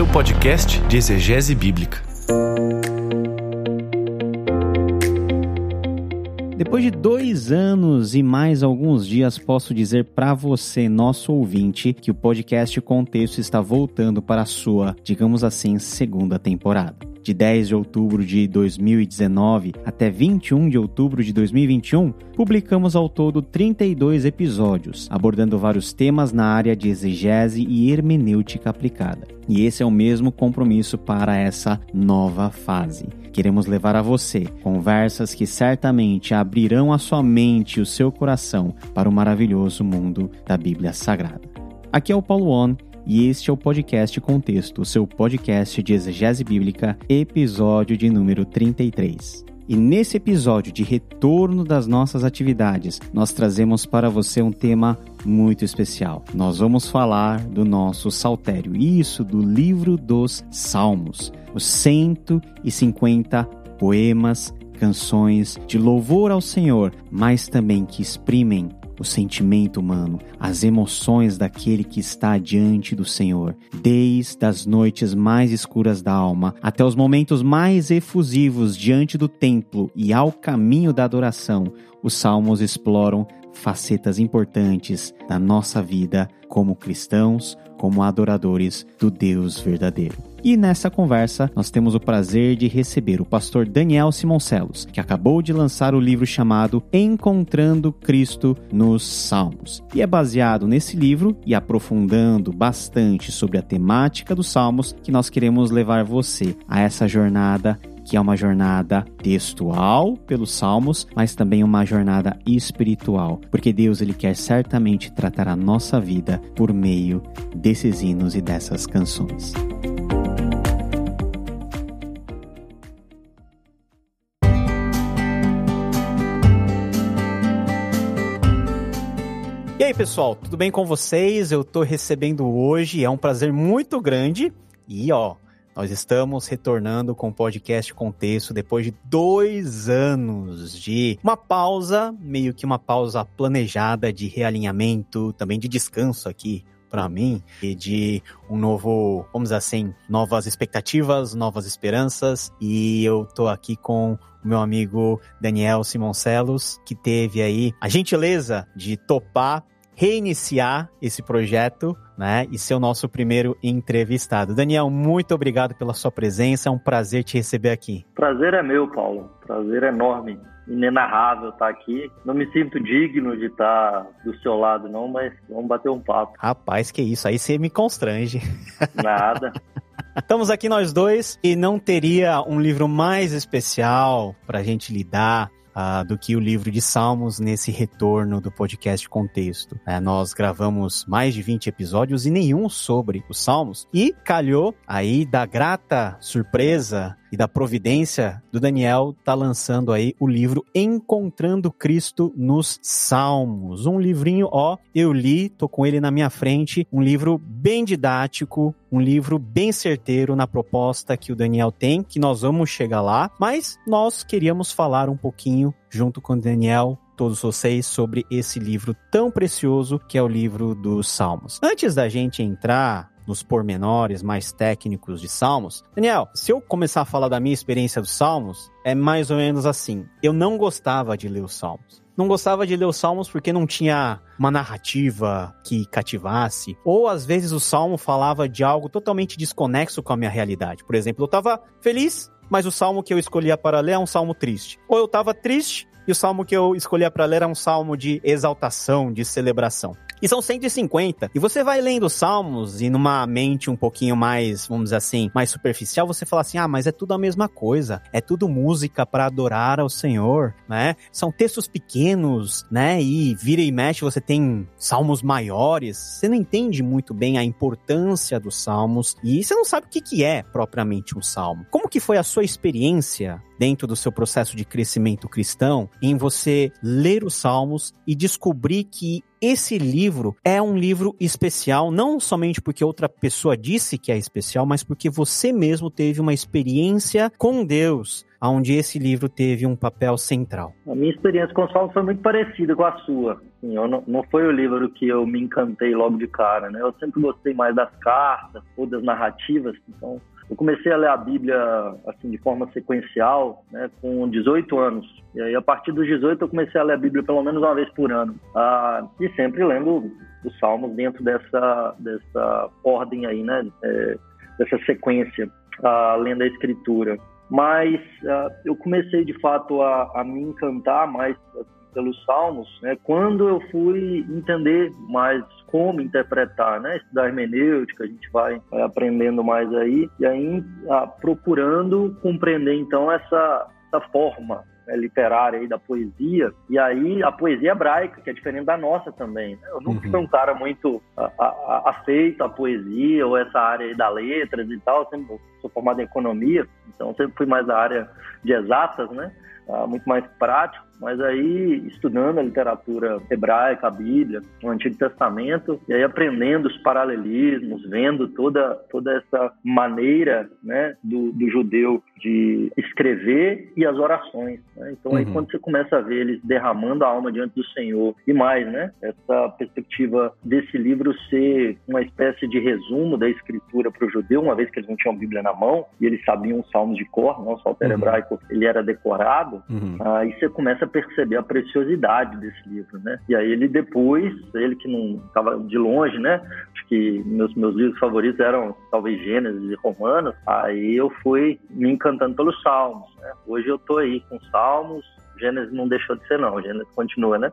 seu podcast de exegese bíblica. Depois de dois anos e mais alguns dias, posso dizer para você, nosso ouvinte, que o podcast Contexto está voltando para a sua, digamos assim, segunda temporada de 10 de outubro de 2019 até 21 de outubro de 2021, publicamos ao todo 32 episódios, abordando vários temas na área de exegese e hermenêutica aplicada. E esse é o mesmo compromisso para essa nova fase. Queremos levar a você conversas que certamente abrirão a sua mente e o seu coração para o maravilhoso mundo da Bíblia Sagrada. Aqui é o Paulo On e este é o podcast Contexto, seu podcast de exegese bíblica, episódio de número 33. E nesse episódio de retorno das nossas atividades, nós trazemos para você um tema muito especial. Nós vamos falar do nosso saltério, isso do livro dos Salmos, os 150 poemas, canções de louvor ao Senhor, mas também que exprimem o sentimento humano, as emoções daquele que está diante do Senhor, desde as noites mais escuras da alma até os momentos mais efusivos diante do templo e ao caminho da adoração, os salmos exploram facetas importantes da nossa vida como cristãos, como adoradores do Deus verdadeiro. E nessa conversa, nós temos o prazer de receber o pastor Daniel Simoncelos, que acabou de lançar o livro chamado Encontrando Cristo nos Salmos. E é baseado nesse livro e aprofundando bastante sobre a temática dos Salmos que nós queremos levar você a essa jornada que é uma jornada textual pelos salmos, mas também uma jornada espiritual, porque Deus ele quer certamente tratar a nossa vida por meio desses hinos e dessas canções. Pessoal, tudo bem com vocês? Eu tô recebendo hoje, é um prazer muito grande. E ó, nós estamos retornando com o podcast Contexto depois de dois anos de uma pausa, meio que uma pausa planejada de realinhamento, também de descanso aqui para mim e de um novo, vamos dizer assim, novas expectativas, novas esperanças. E eu tô aqui com o meu amigo Daniel Simoncelos, que teve aí a gentileza de topar reiniciar esse projeto, né, e ser o nosso primeiro entrevistado. Daniel, muito obrigado pela sua presença, é um prazer te receber aqui. Prazer é meu, Paulo. Prazer enorme, inenarrável estar aqui. Não me sinto digno de estar do seu lado, não, mas vamos bater um papo. Rapaz, que isso, aí você me constrange. Nada. Estamos aqui nós dois e não teria um livro mais especial para a gente lidar uh, do que o livro de Salmos nesse retorno do podcast Contexto. Uh, nós gravamos mais de 20 episódios e nenhum sobre os Salmos. E calhou aí da grata surpresa e da providência do Daniel tá lançando aí o livro Encontrando Cristo nos Salmos. Um livrinho, ó, eu li, tô com ele na minha frente, um livro bem didático, um livro bem certeiro na proposta que o Daniel tem, que nós vamos chegar lá, mas nós queríamos falar um pouquinho junto com o Daniel todos vocês sobre esse livro tão precioso que é o livro dos Salmos. Antes da gente entrar nos pormenores mais técnicos de Salmos. Daniel, se eu começar a falar da minha experiência dos Salmos, é mais ou menos assim. Eu não gostava de ler os Salmos. Não gostava de ler os Salmos porque não tinha uma narrativa que cativasse. Ou às vezes o Salmo falava de algo totalmente desconexo com a minha realidade. Por exemplo, eu estava feliz, mas o salmo que eu escolhia para ler é um salmo triste. Ou eu estava triste e o salmo que eu escolhia para ler é um salmo de exaltação, de celebração. E são 150. E você vai lendo os salmos e numa mente um pouquinho mais, vamos dizer assim, mais superficial, você fala assim: "Ah, mas é tudo a mesma coisa. É tudo música para adorar ao Senhor", né? São textos pequenos, né? E vira e mexe você tem salmos maiores. Você não entende muito bem a importância dos salmos e você não sabe o que que é propriamente um salmo. Como que foi a sua experiência dentro do seu processo de crescimento cristão em você ler os salmos e descobrir que esse livro é um livro especial, não somente porque outra pessoa disse que é especial, mas porque você mesmo teve uma experiência com Deus onde esse livro teve um papel central? A minha experiência com os Salmos foi muito parecida com a sua. Assim, não, não foi o livro que eu me encantei logo de cara, né? Eu sempre gostei mais das cartas ou das narrativas, então eu comecei a ler a Bíblia assim de forma sequencial, né, com 18 anos. E aí a partir dos 18 eu comecei a ler a Bíblia pelo menos uma vez por ano. Ah, e sempre lendo os Salmos dentro dessa dessa ordem aí, né, é, dessa sequência, ah, lendo a Escritura. Mas ah, eu comecei de fato a, a me encantar mais pelos salmos, né, quando eu fui entender mais como interpretar, né, estudar hermenêutica, a gente vai, vai aprendendo mais aí, e aí ah, procurando compreender então essa, essa forma né, literária aí da poesia, e aí a poesia hebraica, que é diferente da nossa também. Né? Eu nunca uhum. fui um cara muito a, a, afeito à poesia ou essa área aí da letras e tal, eu sempre sou formado em economia, então sempre fui mais da área de exatas, né? Ah, muito mais prático. Mas aí, estudando a literatura hebraica, a Bíblia, o Antigo Testamento, e aí aprendendo os paralelismos, vendo toda, toda essa maneira né, do, do judeu de escrever e as orações. Né? Então, aí uhum. quando você começa a ver eles derramando a alma diante do Senhor, e mais, né? Essa perspectiva desse livro ser uma espécie de resumo da escritura para o judeu, uma vez que eles não tinham Bíblia na mão, e eles sabiam os salmos de cor, não, o saltério uhum. hebraico, ele era decorado, uhum. aí você começa a perceber a preciosidade desse livro, né? E aí ele depois, ele que não estava de longe, né? Acho que meus, meus livros favoritos eram talvez Gênesis e Romanos, aí eu fui me encantando pelos Salmos, né? Hoje eu tô aí com Salmos, Gênesis não deixou de ser, não. Gênesis continua, né?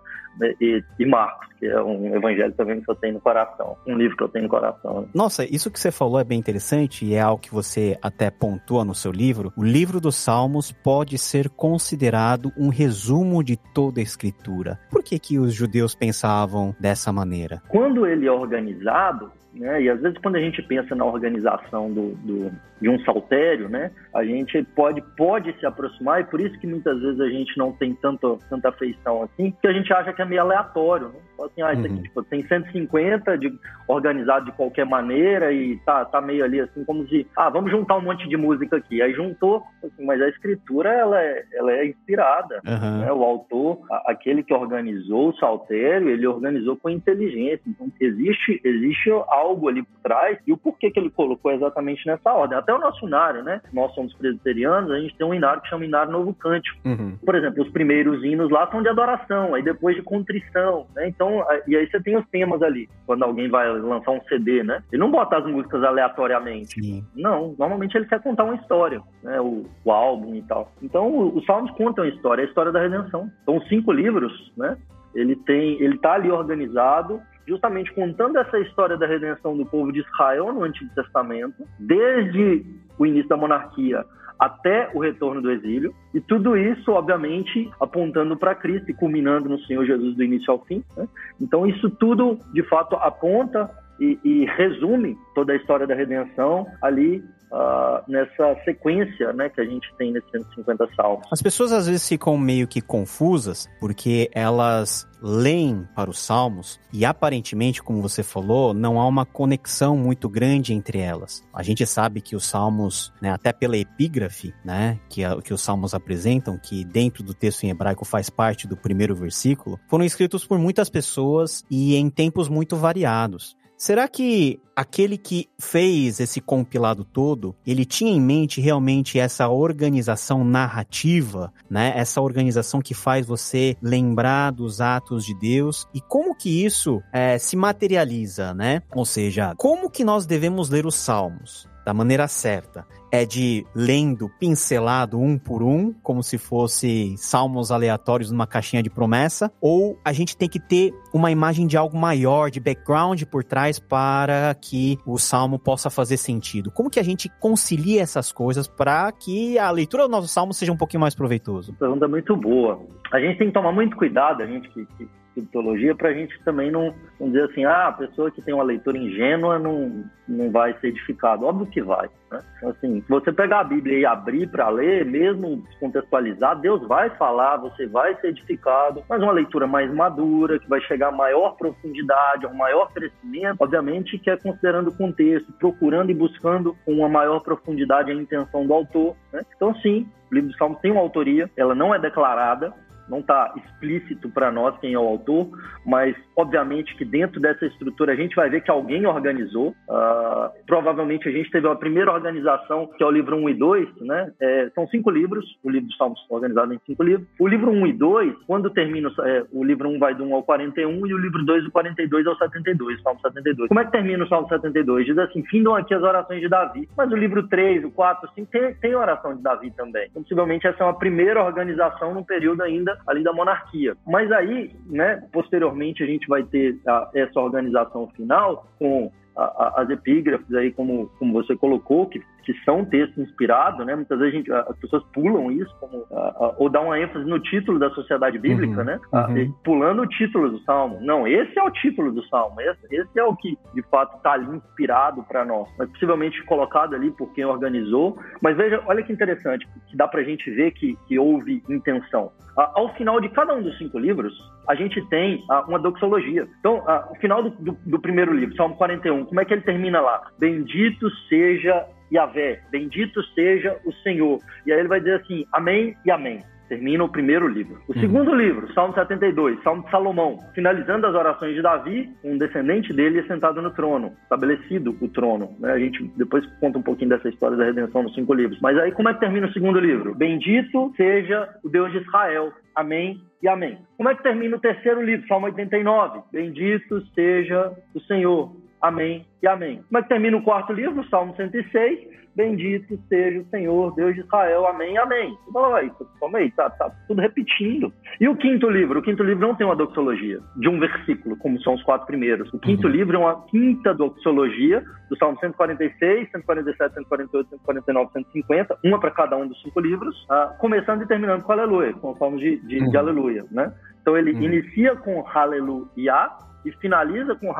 E, e, Marcos, que é um evangelho também que eu tenho no coração. Um livro que eu tenho no coração. Né? Nossa, isso que você falou é bem interessante e é algo que você até pontua no seu livro. O livro dos Salmos pode ser considerado um resumo de toda a escritura. Por que, que os judeus pensavam dessa maneira? Quando ele é organizado, né? E às vezes quando a gente pensa na organização do, do, de um saltério, né, a gente pode, pode se aproximar, e por isso que muitas vezes a gente não tem tanto, tanta afeição assim, que a gente acha que é meio aleatório. Né? Assim, ah, isso aqui uhum. tipo, tem 150 de, organizado de qualquer maneira e tá, tá meio ali assim, como se, ah, vamos juntar um monte de música aqui. Aí juntou, assim, mas a escritura ela é, ela é inspirada. Uhum. Né? O autor, aquele que organizou o saltério, ele organizou com inteligência. Então existe, existe algo ali por trás e o porquê que ele colocou exatamente nessa ordem. Até o nosso inário, né? Nós somos presbiterianos, a gente tem um inário que chama Inário Novo Cântico. Uhum. Por exemplo, os primeiros hinos lá são de adoração, aí depois de contrição, né? Então, e aí você tem os temas ali, quando alguém vai lançar um CD, né? Ele não bota as músicas aleatoriamente. Sim. Não, normalmente ele quer contar uma história, né? O, o álbum e tal. Então, os salmos contam a história, a história da redenção. São cinco livros, né? Ele tem, ele tá ali organizado justamente contando essa história da redenção do povo de Israel no Antigo Testamento, desde o início da monarquia até o retorno do exílio, e tudo isso, obviamente, apontando para Cristo e culminando no Senhor Jesus do início ao fim. Né? Então, isso tudo, de fato, aponta e, e, resume toda a história da redenção ali uh, nessa sequência né, que a gente tem nesses 150 salmos. As pessoas às vezes ficam meio que confusas porque elas leem para os salmos e aparentemente, como você falou, não há uma conexão muito grande entre elas. A gente sabe que os salmos, né, até pela epígrafe, né, que, a, que os salmos apresentam, que dentro do texto em hebraico faz parte do primeiro versículo, foram escritos por muitas pessoas e em tempos muito variados. Será que aquele que fez esse compilado todo, ele tinha em mente realmente essa organização narrativa, né? Essa organização que faz você lembrar dos atos de Deus e como que isso é, se materializa, né? Ou seja, como que nós devemos ler os Salmos? da maneira certa é de lendo pincelado um por um, como se fosse salmos aleatórios numa caixinha de promessa, ou a gente tem que ter uma imagem de algo maior, de background por trás para que o salmo possa fazer sentido. Como que a gente concilia essas coisas para que a leitura do nosso salmo seja um pouquinho mais proveitoso? Pergunta muito boa. A gente tem que tomar muito cuidado, a gente que, que para a gente também não, não dizer assim, ah, a pessoa que tem uma leitura ingênua não, não vai ser edificada. Óbvio que vai. Né? Então, assim, se você pegar a Bíblia e abrir para ler, mesmo descontextualizar, Deus vai falar, você vai ser edificado, mas uma leitura mais madura, que vai chegar a maior profundidade, a um maior crescimento, obviamente que é considerando o contexto, procurando e buscando uma maior profundidade a intenção do autor. Né? Então, sim, O livro dos Salmos tem uma autoria, ela não é declarada, não está explícito para nós quem é o autor, mas obviamente que dentro dessa estrutura a gente vai ver que alguém organizou. Uh, provavelmente a gente teve a primeira organização, que é o livro 1 e 2, né? É, são cinco livros, o livro dos Salmos organizado em cinco livros. O livro 1 e 2, quando termina, é, o livro 1 vai do 1 ao 41 e o livro 2 do 42 ao 72, Salmo 72. Como é que termina o Salmo 72? Diz assim, findam aqui as orações de Davi. Mas o livro 3, o 4, o 5 tem, tem oração de Davi também. Então, possivelmente essa é uma primeira organização num período ainda ali da monarquia. Mas aí, né, posteriormente, a gente vai ter a, essa organização final com a, as epígrafes aí, como, como você colocou, que, que são textos inspirados, né? Muitas vezes gente, as pessoas pulam isso, como, ou dão uma ênfase no título da sociedade bíblica, uhum, né? Uhum. pulando o título do salmo. Não, esse é o título do salmo, esse, esse é o que de fato está ali inspirado para nós, mas possivelmente colocado ali por quem organizou. Mas veja, olha que interessante, que dá para a gente ver que, que houve intenção. Ao final de cada um dos cinco livros, a gente tem uma doxologia. Então, o final do, do, do primeiro livro, Salmo 41, como é que ele termina lá? Bendito seja Yahvé, bendito seja o Senhor. E aí ele vai dizer assim, amém e amém. Termina o primeiro livro. O uhum. segundo livro, Salmo 72, Salmo de Salomão, finalizando as orações de Davi, um descendente dele é sentado no trono, estabelecido o trono. Né? A gente depois conta um pouquinho dessa história da redenção nos cinco livros. Mas aí como é que termina o segundo livro? Bendito seja o Deus de Israel. Amém e amém. Como é que termina o terceiro livro, Salmo 89? Bendito seja o Senhor. Amém e amém. Como é que termina o quarto livro, Salmo 106? Bendito seja o Senhor, Deus de Israel, amém, amém. Você fala, aí, calma aí, tá, tá tudo repetindo. E o quinto livro? O quinto livro não tem uma doxologia de um versículo, como são os quatro primeiros. O quinto uhum. livro é uma quinta doxologia do Salmo 146, 147, 148, 149, 150, uma para cada um dos cinco livros, uh, começando e terminando com aleluia, com o salmo de, de, uhum. de aleluia, né? Então ele uhum. inicia com aleluia e finaliza com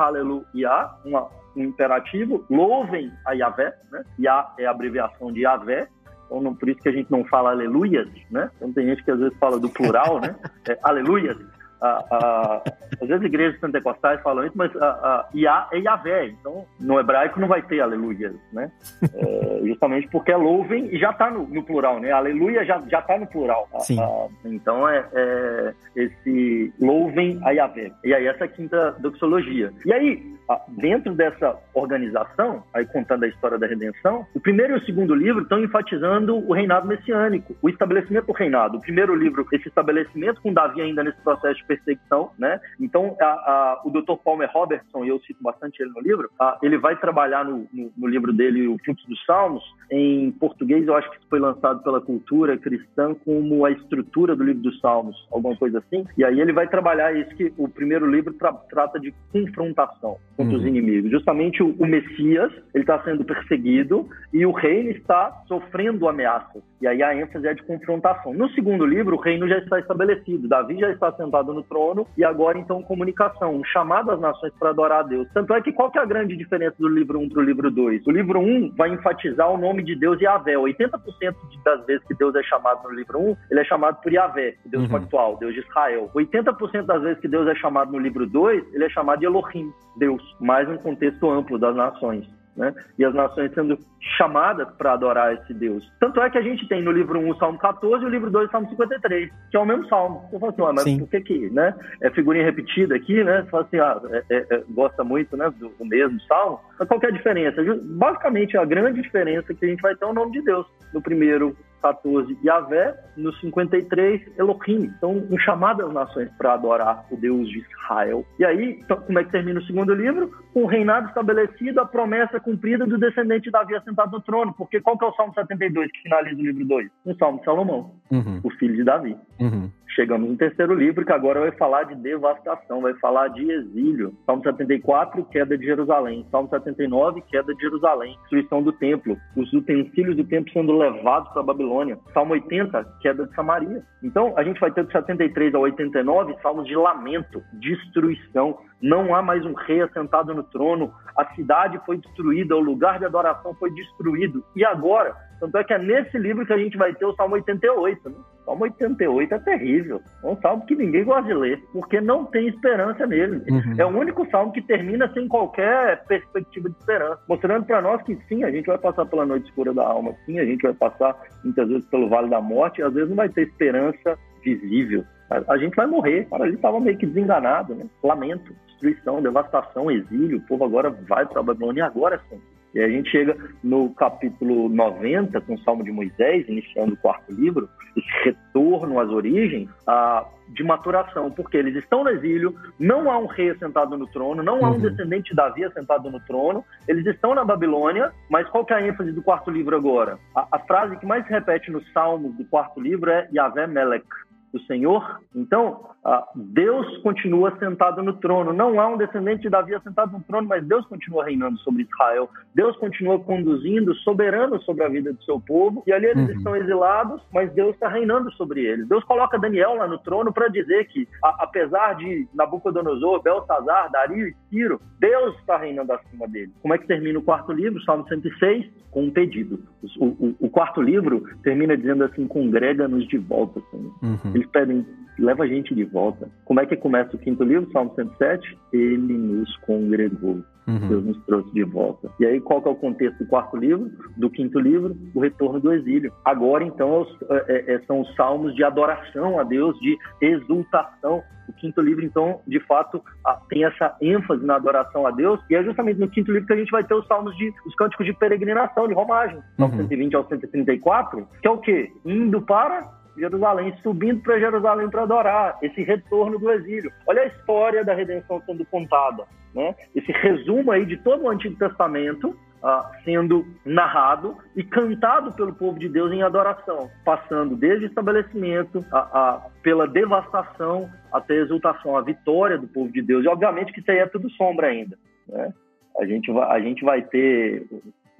uma, um imperativo, louvem a Yahvé, né? Yah é a abreviação de Yahvé, então não, por isso que a gente não fala aleluias, né? Então tem gente que às vezes fala do plural, né? É, aleluias. Ah, às vezes igrejas pentecostais falam isso, mas ah, Iá é Yahvé, então no hebraico não vai ter aleluia, né? É, justamente porque é louvem e já está no, no, plural, né? Aleluia já já está no plural. Sim. então é, é, esse louvem a Yahvé. E aí essa é a quinta doxologia. E aí dentro dessa organização, aí contando a história da redenção, o primeiro e o segundo livro estão enfatizando o reinado messiânico, o estabelecimento do reinado. O primeiro livro, esse estabelecimento com Davi ainda nesse processo de perseguição, né? Então, a, a, o Dr. Palmer Robertson, e eu cito bastante ele no livro, a, ele vai trabalhar no, no, no, livro dele, O Fluxo dos Salmos, em português, eu acho que foi lançado pela cultura cristã como a estrutura do livro dos Salmos, alguma coisa assim. E aí ele vai trabalhar isso que o primeiro livro tra trata de confrontação contra uhum. os inimigos. Justamente o, o Messias, ele está sendo perseguido e o reino está sofrendo ameaças. E aí a ênfase é de confrontação. No segundo livro, o reino já está estabelecido. Davi já está sentado no trono e agora então comunicação, um chamado às nações para adorar a Deus. Tanto é que qual que é a grande diferença do livro 1 para o livro 2? O livro 1 vai enfatizar o nome de Deus Yahvé. 80% das vezes que Deus é chamado no livro 1, ele é chamado por Yahvé, Deus uhum. pactual, Deus de Israel. 80% das vezes que Deus é chamado no livro 2, ele é chamado de Elohim, Deus, mais um contexto amplo das nações né? E as nações sendo chamadas para adorar esse Deus. Tanto é que a gente tem no livro 1 o Salmo 14 e o livro 2 o Salmo 53, que é o mesmo salmo. Eu falo assim, ah, mas Sim. por que que, né? É figurinha repetida aqui, né? Você fala assim, ah, é, é, é, gosta muito, né, do, do, mesmo salmo. Mas qual é a diferença? Basicamente, a grande diferença que a gente vai ter é o nome de Deus. No primeiro 14, Yahvé, no 53, Elohim. Então, um chamado às nações para adorar o Deus de Israel. E aí, então, como é que termina o segundo livro? Com o reinado estabelecido, a promessa cumprida do descendente de Davi assentado no trono. Porque qual que é o Salmo 72 que finaliza o livro 2? Um Salmo de Salomão, uhum. o filho de Davi. Uhum. Chegamos no terceiro livro, que agora vai falar de devastação, vai falar de exílio. Salmo 74, queda de Jerusalém. Salmo 79, queda de Jerusalém. Destruição do templo. Os utensílios do templo sendo levados para a Babilônia. Salmo 80, queda de Samaria. Então, a gente vai ter de 73 a 89 salmos de lamento, destruição. Não há mais um rei assentado no trono. a cidade foi destruída, o lugar de adoração foi destruído. E agora? Tanto é que é nesse livro que a gente vai ter o Salmo 88. Né? Salmo 88 é terrível. É um salmo que ninguém gosta de ler, porque não tem esperança nele. Uhum. É o único salmo que termina sem qualquer perspectiva de esperança, mostrando para nós que sim, a gente vai passar pela noite escura da alma, sim, a gente vai passar muitas vezes pelo vale da morte, e às vezes não vai ter esperança visível. A, a gente vai morrer. O cara ali estava meio que desenganado, né? Lamento, destruição, devastação, exílio. O povo agora vai para a Babilônia e agora sim. E a gente chega no capítulo 90, com o Salmo de Moisés, iniciando o quarto livro, esse retorno às origens a, de maturação, porque eles estão no exílio, não há um rei sentado no trono, não há um uhum. descendente de Davi sentado no trono, eles estão na Babilônia, mas qual que é a ênfase do quarto livro agora? A, a frase que mais se repete nos Salmos do quarto livro é Yahvé Melech, do Senhor. Então, Deus continua sentado no trono. Não há um descendente de Davi sentado no trono, mas Deus continua reinando sobre Israel. Deus continua conduzindo, soberano sobre a vida do seu povo. E ali eles uhum. estão exilados, mas Deus está reinando sobre eles. Deus coloca Daniel lá no trono para dizer que, apesar de Nabucodonosor, Belsazar, Dario e Ciro, Deus está reinando acima dele. Como é que termina o quarto livro, Salmo 106? Com um pedido. O, o, o quarto livro termina dizendo assim: congrega-nos de volta, Senhor. Uhum. Eles pedem leva a gente de volta. Como é que começa o quinto livro, Salmo 107? Ele nos congregou. Uhum. Deus nos trouxe de volta. E aí, qual que é o contexto do quarto livro? Do quinto livro? O retorno do exílio. Agora, então, é, é, é, são os salmos de adoração a Deus, de exultação. O quinto livro, então, de fato, tem essa ênfase na adoração a Deus. E é justamente no quinto livro que a gente vai ter os salmos de os cânticos de peregrinação, de romagem. Uhum. 120 ao 134, que é o quê? Indo para Jerusalém, subindo para Jerusalém para adorar, esse retorno do exílio. Olha a história da redenção sendo contada, né? Esse resumo aí de todo o Antigo Testamento uh, sendo narrado e cantado pelo povo de Deus em adoração, passando desde o estabelecimento, a, a, pela devastação até a exultação, a vitória do povo de Deus. E obviamente que isso aí é tudo sombra ainda, né? A gente vai, a gente vai ter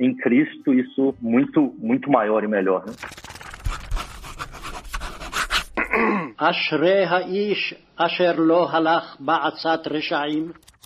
em Cristo isso muito muito maior e melhor, né?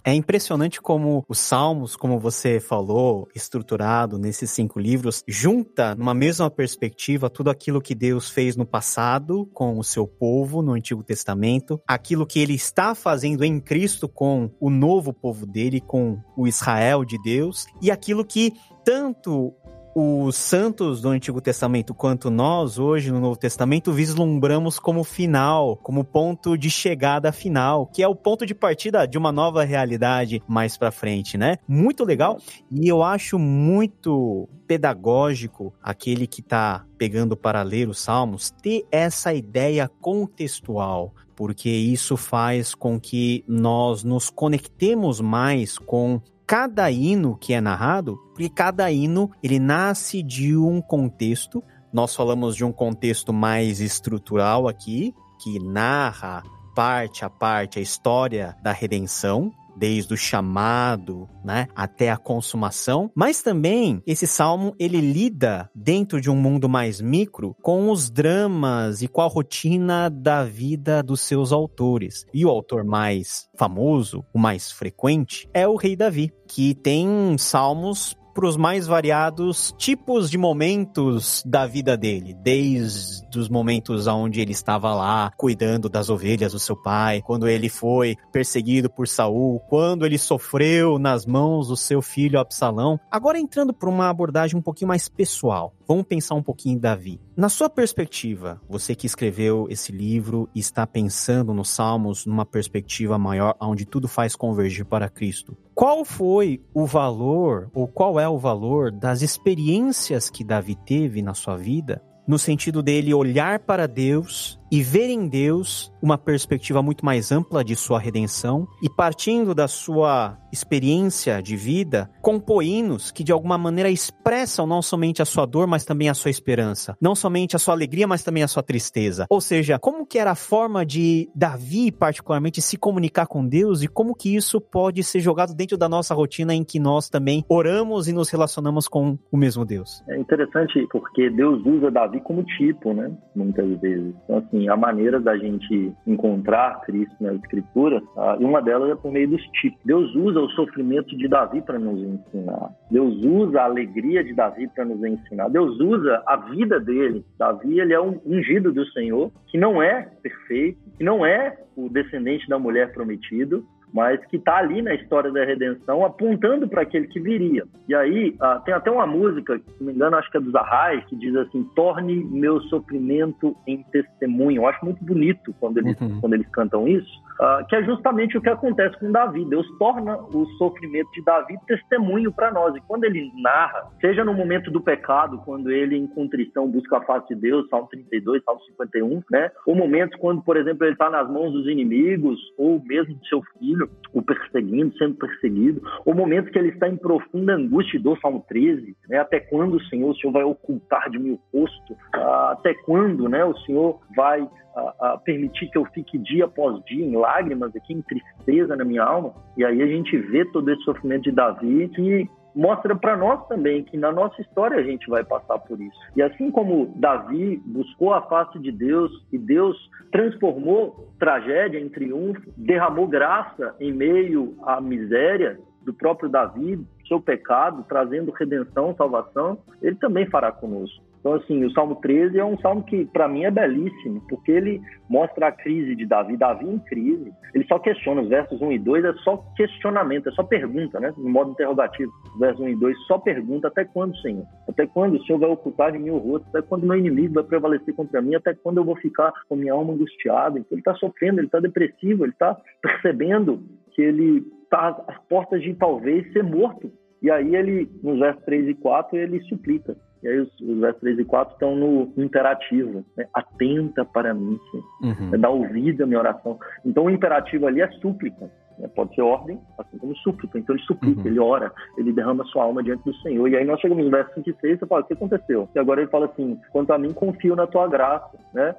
É impressionante como os Salmos, como você falou, estruturado nesses cinco livros, junta numa mesma perspectiva tudo aquilo que Deus fez no passado com o seu povo no Antigo Testamento, aquilo que ele está fazendo em Cristo com o novo povo dele, com o Israel de Deus, e aquilo que tanto os santos do Antigo Testamento quanto nós hoje no Novo Testamento vislumbramos como final, como ponto de chegada final, que é o ponto de partida de uma nova realidade mais para frente, né? Muito legal e eu acho muito pedagógico aquele que tá pegando para ler os Salmos ter essa ideia contextual, porque isso faz com que nós nos conectemos mais com cada hino que é narrado, porque cada hino ele nasce de um contexto. Nós falamos de um contexto mais estrutural aqui, que narra parte a parte a história da redenção, desde o chamado, né, até a consumação, mas também esse salmo ele lida dentro de um mundo mais micro com os dramas e com a rotina da vida dos seus autores. E o autor mais famoso, o mais frequente, é o rei Davi, que tem salmos para os mais variados tipos de momentos da vida dele, desde os momentos onde ele estava lá cuidando das ovelhas do seu pai, quando ele foi perseguido por Saul, quando ele sofreu nas mãos do seu filho Absalão. Agora entrando para uma abordagem um pouquinho mais pessoal. Vamos pensar um pouquinho em Davi. Na sua perspectiva, você que escreveu esse livro e está pensando nos Salmos numa perspectiva maior, onde tudo faz convergir para Cristo, qual foi o valor, ou qual é o valor das experiências que Davi teve na sua vida, no sentido dele olhar para Deus e ver em Deus uma perspectiva muito mais ampla de sua redenção e partindo da sua experiência de vida, compor hinos que de alguma maneira expressam não somente a sua dor, mas também a sua esperança, não somente a sua alegria, mas também a sua tristeza. Ou seja, como que era a forma de Davi particularmente se comunicar com Deus e como que isso pode ser jogado dentro da nossa rotina em que nós também oramos e nos relacionamos com o mesmo Deus. É interessante porque Deus usa Davi como tipo, né? Muitas vezes. Então assim, assim, a maneira da gente encontrar Cristo nas Escrituras, ah, e uma delas é por meio dos tipos. Deus usa o sofrimento de Davi para nos ensinar. Deus usa a alegria de Davi para nos ensinar. Deus usa a vida dele. Davi, ele é um ungido do Senhor, que não é perfeito, que não é o descendente da mulher prometido, mas que está ali na história da redenção, apontando para aquele que viria. E aí, ah, tem até uma música, se não me engano, acho que é dos Arrais, que diz assim: torne meu sofrimento em testemunho. Eu acho muito bonito quando eles, uhum. quando eles cantam isso, uh, que é justamente o que acontece com Davi. Deus torna o sofrimento de Davi testemunho para nós. E quando ele narra, seja no momento do pecado, quando ele em contrição busca a face de Deus, Salmo 32, Salmo 51, né? Ou momentos quando, por exemplo, ele está nas mãos dos inimigos, ou mesmo do seu filho, o perseguindo, sendo perseguido, ou momentos que ele está em profunda angústia, do Salmo 13, né? Até quando, Senhor, o Senhor vai ocultar de mim o rosto? Uh, até quando, né? O Senhor vai a, a, permitir que eu fique dia após dia em lágrimas aqui, em tristeza na minha alma. E aí a gente vê todo esse sofrimento de Davi que mostra para nós também que na nossa história a gente vai passar por isso. E assim como Davi buscou a face de Deus e Deus transformou tragédia em triunfo, derramou graça em meio à miséria do próprio Davi, seu pecado, trazendo redenção, salvação, ele também fará conosco. Então, assim, o Salmo 13 é um salmo que, para mim, é belíssimo, porque ele mostra a crise de Davi. Davi em crise. Ele só questiona. Os versos 1 e 2 é só questionamento, é só pergunta, né? No modo interrogativo. Os versos 1 e 2 só pergunta: até quando, Senhor? Até quando o Senhor vai ocultar de mim o rosto? Até quando meu inimigo vai prevalecer contra mim? Até quando eu vou ficar com minha alma angustiada? Então, ele está sofrendo, ele está depressivo, ele está percebendo que ele está às portas de talvez ser morto. E aí ele, nos versos 3 e 4, ele suplica. E aí os, os versos 3 e 4 estão no imperativo, né? Atenta para mim, Senhor. Uhum. É dar ouvido à minha oração. Então o imperativo ali é súplica. Né? Pode ser ordem, assim como súplica. Então ele suplica, uhum. ele ora, ele derrama sua alma diante do Senhor. E aí nós chegamos no verso 5 e 6 e fala, o que aconteceu? E agora ele fala assim, quanto a mim, confio na tua graça, né?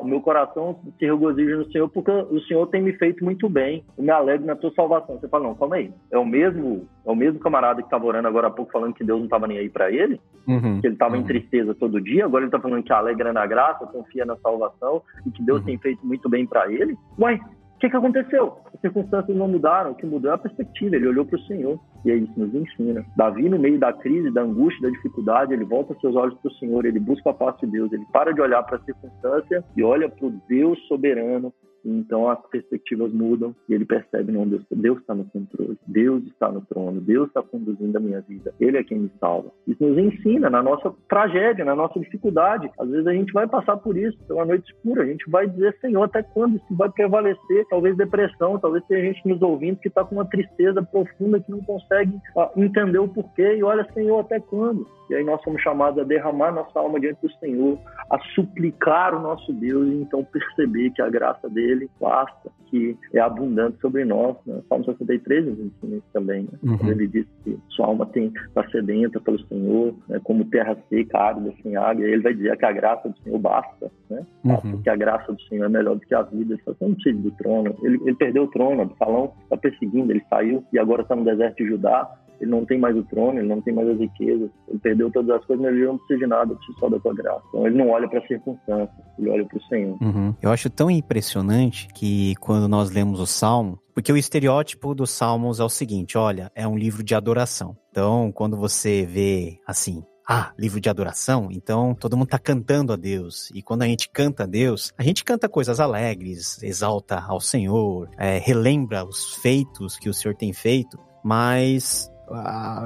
O meu coração se regozija no Senhor porque o Senhor tem me feito muito bem. Eu me alegro na tua salvação. Você fala, não, calma aí. É o mesmo, é o mesmo camarada que estava orando agora há pouco falando que Deus não estava nem aí para ele, uhum. que ele estava uhum. em tristeza todo dia. Agora ele está falando que alegra na graça, confia na salvação e que Deus uhum. tem feito muito bem para ele. Uai, o que, que aconteceu? As circunstâncias não mudaram, o que mudou é a perspectiva. Ele olhou para o Senhor. E é isso nos ensina. Davi, no meio da crise, da angústia, da dificuldade, ele volta seus olhos para o Senhor, ele busca a face de Deus, ele para de olhar para a circunstância e olha para o Deus soberano então as perspectivas mudam e ele percebe, não, Deus, está no controle, Deus está no trono, Deus está conduzindo a minha vida, Ele é quem me salva. Isso nos ensina na nossa tragédia, na nossa dificuldade. Às vezes a gente vai passar por isso, pela noite escura, a gente vai dizer, Senhor, até quando isso vai prevalecer? Talvez depressão, talvez tenha gente nos ouvindo que está com uma tristeza profunda que não consegue uh, entender o porquê e olha, Senhor, até quando? E aí nós somos chamados a derramar nossa alma diante do Senhor, a suplicar o nosso Deus e então perceber que a graça dele basta, que é abundante sobre nós. Né? Salmo 63 nos ensina isso também. Né? Uhum. Ele diz que sua alma tem está sedenta pelo Senhor, né? como terra seca, árida, sem água. E ele vai dizer que a graça do Senhor basta, né? Uhum. Porque a graça do Senhor é melhor do que a vida. Ele não precisa do trono. Ele, ele perdeu o trono, Absalão está perseguindo, ele saiu e agora está no deserto de Judá ele não tem mais o trono, ele não tem mais as riquezas, ele perdeu todas as coisas, mas ele não precisa de nada, precisa só da tua graça. Então ele não olha para as circunstâncias, ele olha para o Senhor. Uhum. Eu acho tão impressionante que quando nós lemos o Salmo, porque o estereótipo dos Salmos é o seguinte: olha, é um livro de adoração. Então, quando você vê assim, ah, livro de adoração, então todo mundo está cantando a Deus. E quando a gente canta a Deus, a gente canta coisas alegres, exalta ao Senhor, é, relembra os feitos que o Senhor tem feito, mas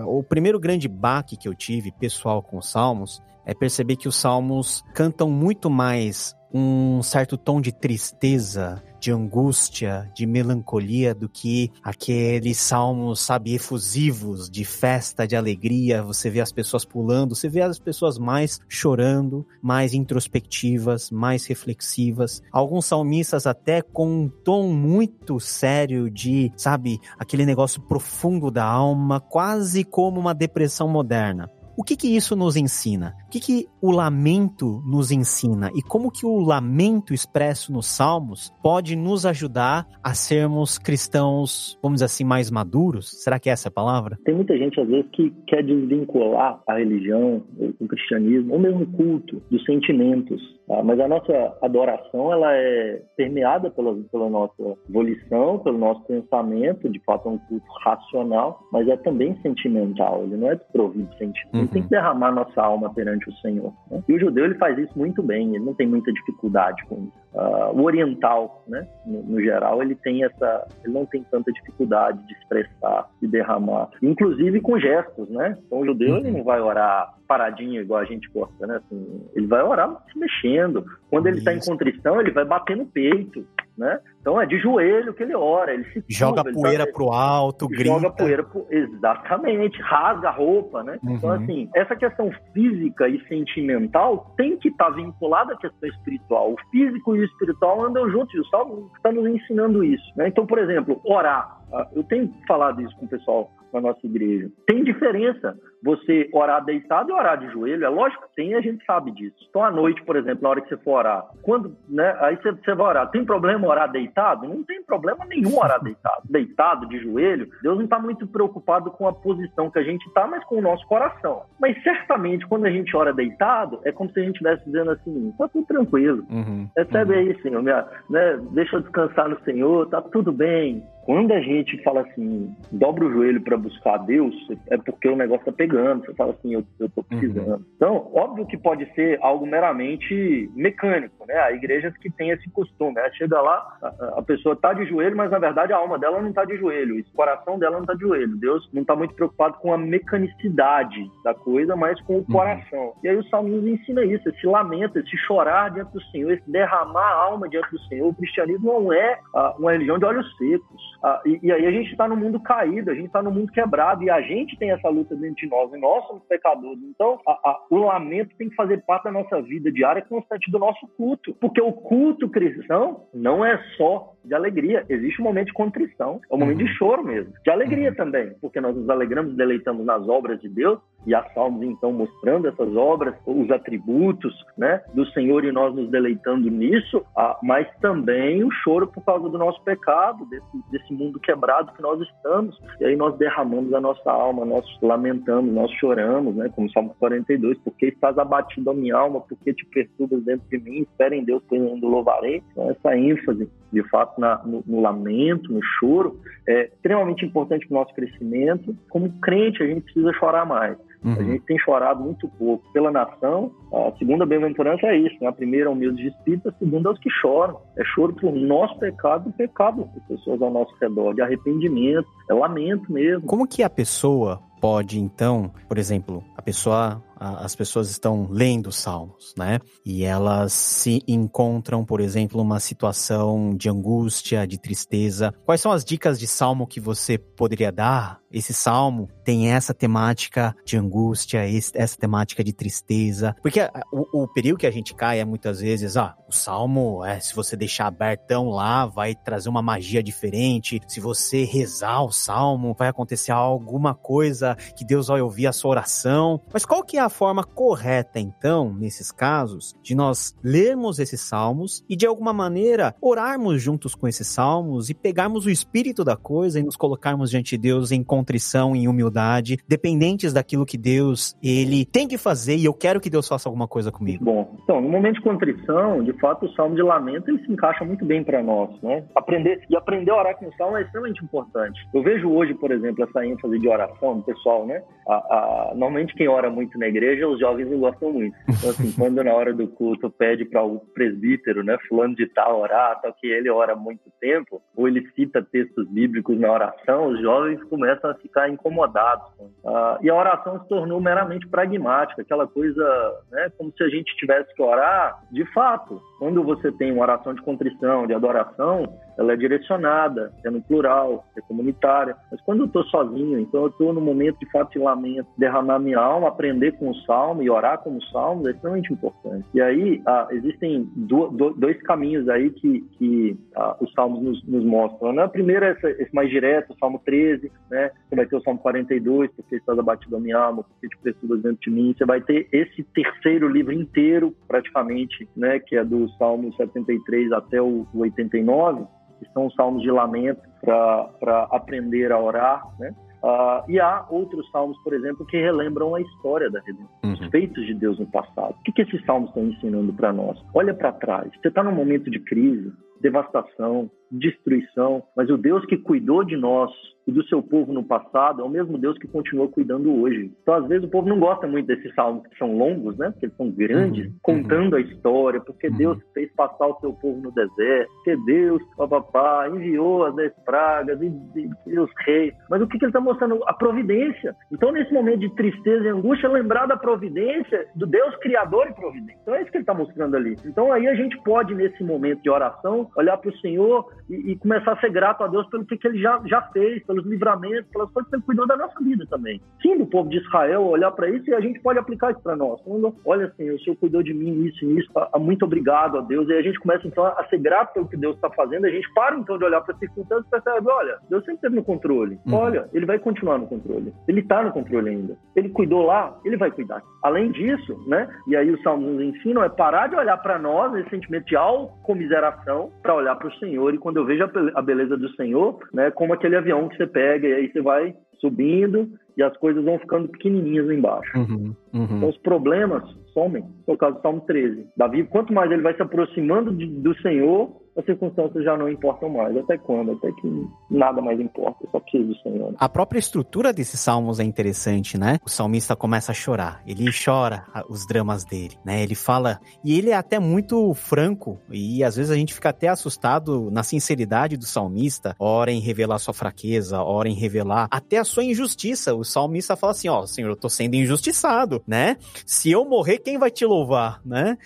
o primeiro grande baque que eu tive pessoal com os salmos é perceber que os salmos cantam muito mais um certo tom de tristeza, de angústia, de melancolia do que aqueles salmos, sabe, efusivos de festa, de alegria. Você vê as pessoas pulando, você vê as pessoas mais chorando, mais introspectivas, mais reflexivas. Alguns salmistas até com um tom muito sério de, sabe, aquele negócio profundo da alma, quase como uma depressão moderna. O que que isso nos ensina? O que que o lamento nos ensina? E como que o lamento expresso nos Salmos pode nos ajudar a sermos cristãos, vamos dizer assim, mais maduros? Será que é essa a palavra? Tem muita gente, às vezes, que quer desvincular a religião, o cristianismo, ou mesmo o culto, dos sentimentos. Ah, mas a nossa adoração ela é permeada pela, pela nossa volição, pelo nosso pensamento, de fato é um culto racional, mas é também sentimental, ele não é desprovido de sentimento. Uhum. tem que derramar nossa alma perante o Senhor. Né? E o judeu ele faz isso muito bem, ele não tem muita dificuldade com isso. Uh, o oriental, né, no, no, geral, ele tem essa, ele não tem tanta dificuldade de expressar, de derramar, inclusive com gestos, né? Então o judeu uhum. ele não vai orar paradinho igual a gente gosta, né? Assim, ele vai orar se mexendo. Quando ele está em contrição, ele vai bater no peito, né? Então é de joelho que ele ora, ele se joga curva, poeira tá... pro alto, grita. Joga poeira pro... exatamente, rasga a roupa, né? Então, uhum. Então assim, essa questão física e sentimental tem que estar tá vinculada à questão espiritual. O físico e o espiritual andam juntos, e o Salmo está nos ensinando isso, né? Então, por exemplo, orar. Ah, eu tenho falado isso com o pessoal na nossa igreja. Tem diferença você orar deitado e orar de joelho? É lógico que tem, a gente sabe disso. Então, à noite, por exemplo, na hora que você for orar, quando, né, aí você, você vai orar, tem problema orar deitado? Não tem problema nenhum orar deitado. Deitado, de joelho, Deus não está muito preocupado com a posição que a gente está, mas com o nosso coração. Mas certamente, quando a gente ora deitado, é como se a gente estivesse dizendo assim, tá tudo tranquilo. Uhum, Recebe uhum. aí, Senhor, minha, né, deixa eu descansar no Senhor, tá tudo bem. Quando a gente fala assim, dobra o joelho para buscar Deus, é porque o negócio tá pegando. Você fala assim, eu, eu tô uhum. precisando. Uhum. Então, óbvio que pode ser algo meramente mecânico, né? Há igrejas que têm esse costume. Né? Chega lá, a, a, pessoa tá de joelho, mas na verdade a alma dela não tá de joelho, o coração dela não tá de joelho. Deus não tá muito preocupado com a mecanicidade da coisa, mas com o uhum. coração. E aí o Salmo nos ensina isso, esse lamento, esse chorar diante do Senhor, esse derramar a alma diante do Senhor. O cristianismo não é uh, uma religião de olhos secos. Ah, e, e, aí a gente está no mundo caído, a gente está no mundo quebrado, e a gente tem essa luta dentro de nós, e nós somos pecadores. Então, a, a, o lamento tem que fazer parte da nossa vida diária constante do nosso culto. Porque o culto cristão não é só de alegria. Existe um momento de contrição, é um momento uhum. de choro mesmo. De alegria uhum. também, porque nós nos alegramos deleitamos nas obras de Deus, e há salmos então mostrando essas obras, os atributos né, do Senhor e nós nos deleitando nisso, ah, mas também o choro por causa do nosso pecado, desse, desse mundo quebrado que nós estamos. E aí nós derramamos a nossa alma, nós lamentamos, nós choramos, né, como Salmo 42, porque estás abatido a minha alma, porque te perturbas dentro de mim, espera em Deus, pois ainda louvarei. Então, essa ênfase de fato, na, no, no, lamento, no choro, é extremamente importante para o nosso crescimento. Como crente, a gente precisa chorar mais. Uhum. A gente tem chorado muito pouco pela nação. A segunda bem-aventurança é isso, né? A primeira é humilde de espírito, a segunda é os que choram. É choro por nosso pecado e pecado das pessoas ao nosso redor, de arrependimento, é lamento mesmo. Como que a pessoa pode, então, por exemplo, a pessoa as pessoas estão lendo salmos, né? E elas se encontram, por exemplo, uma situação de angústia, de tristeza. Quais são as dicas de salmo que você poderia dar? Esse salmo tem essa temática de angústia, essa temática de tristeza. Porque o, o período que a gente cai é muitas vezes, ah, o salmo, é, se você deixar abertão lá, vai trazer uma magia diferente. Se você rezar o salmo, vai acontecer alguma coisa que Deus vai ouvir a sua oração. Mas qual que é a forma correta, então, nesses casos, de nós lermos esses salmos e, de alguma maneira, orarmos juntos com esses salmos e pegarmos o espírito da coisa e nos colocarmos diante de Deus em contrição, em humildade, dependentes daquilo que Deus, ele tem que fazer e eu quero que Deus faça alguma coisa comigo. Bom, então, no momento de contrição, de fato, o salmo de lamento, ele se encaixa muito bem para nós, né? Aprender, e aprender a orar com o salmo é extremamente importante. Eu vejo hoje, por exemplo, essa ênfase de oração do pessoal, né? A, a, normalmente quem ora muito na igreja igreja, os jovens não gostam muito. Então, assim, quando na hora do culto pede para o presbítero, né, fulano de tal orar, tal que ele ora muito tempo, ou ele cita textos bíblicos na oração, os jovens começam a ficar incomodados. Ah, e a oração se tornou meramente pragmática, aquela coisa, né, como se a gente tivesse que orar, de fato, quando você tem uma oração de contrição, de adoração, ela é direcionada, é no plural, é comunitária. Mas quando eu estou sozinho, então eu estou no momento de fato de lamento, derramar minha alma, aprender com o salmo e orar com o salmo é extremamente importante. E aí ah, existem do, do, dois caminhos aí que, que ah, os salmos nos, nos mostram. Né? A primeira é esse mais direto, o Salmo 13, né? Você vai ter o Salmo 42, porque estás abatido a minha alma, porque te pressuras dentro de mim. Você vai ter esse terceiro livro inteiro, praticamente, né? Que é do Salmo 73 até o 89, que são os salmos de lamento para aprender a orar, né? Uh, e há outros salmos, por exemplo, que relembram a história da redenção, uhum. os feitos de Deus no passado. O que, que esses salmos estão ensinando para nós? Olha para trás. Você está num momento de crise, devastação, destruição, mas o Deus que cuidou de nós e do seu povo no passado é o mesmo Deus que continua cuidando hoje. Então, às vezes, o povo não gosta muito desses salmos que são longos, né? Porque eles são grandes, uhum, contando a história, porque uhum. Deus fez passar o seu povo no deserto, porque Deus, papapá, enviou as dez pragas e, e, e os reis. Mas o que, que ele está mostrando? A providência. Então, nesse momento de tristeza e angústia, lembrar da providência, do Deus criador e providência. Então, é isso que ele está mostrando ali. Então, aí a gente pode, nesse momento de oração, olhar para o Senhor e, e, começar a ser grato a Deus pelo que, que ele já, já fez, pelos livramentos, pelas coisas que ele cuidou da nossa vida também. Sim, do povo de Israel olhar para isso e a gente pode aplicar isso para nós. Quando, olha assim, o Senhor cuidou de mim, isso e isso, ah, muito obrigado a Deus. E a gente começa então a ser grato pelo que Deus está fazendo, a gente para então de olhar para as circunstâncias e percebe, olha, Deus sempre esteve no controle. Uhum. Olha, ele vai continuar no controle. Ele está no controle ainda. Ele cuidou lá, ele vai cuidar. Além disso, né? E aí o Salmo nos ensina é parar de olhar para nós, esse sentimento de autocomiseração, para olhar para o Senhor. E quando eu vejo a beleza do Senhor, né? Como aquele avião que você pega e aí você vai subindo e as coisas vão ficando pequenininhas embaixo. Uhum, uhum. Então os problemas somem. No caso do Salmo 13. Davi, quanto mais ele vai se aproximando de, do Senhor, as circunstâncias já não importam mais. Até quando? Até que nada mais importa. Só preciso do Senhor. A própria estrutura desses salmos é interessante, né? O salmista começa a chorar. Ele chora os dramas dele, né? Ele fala. E ele é até muito franco. E às vezes a gente fica até assustado na sinceridade do salmista. Ora em revelar sua fraqueza, ora em revelar até a sua injustiça. O salmista fala assim: Ó, Senhor, eu tô sendo injustiçado, né? Se eu morrer, quem vai te louvar, né?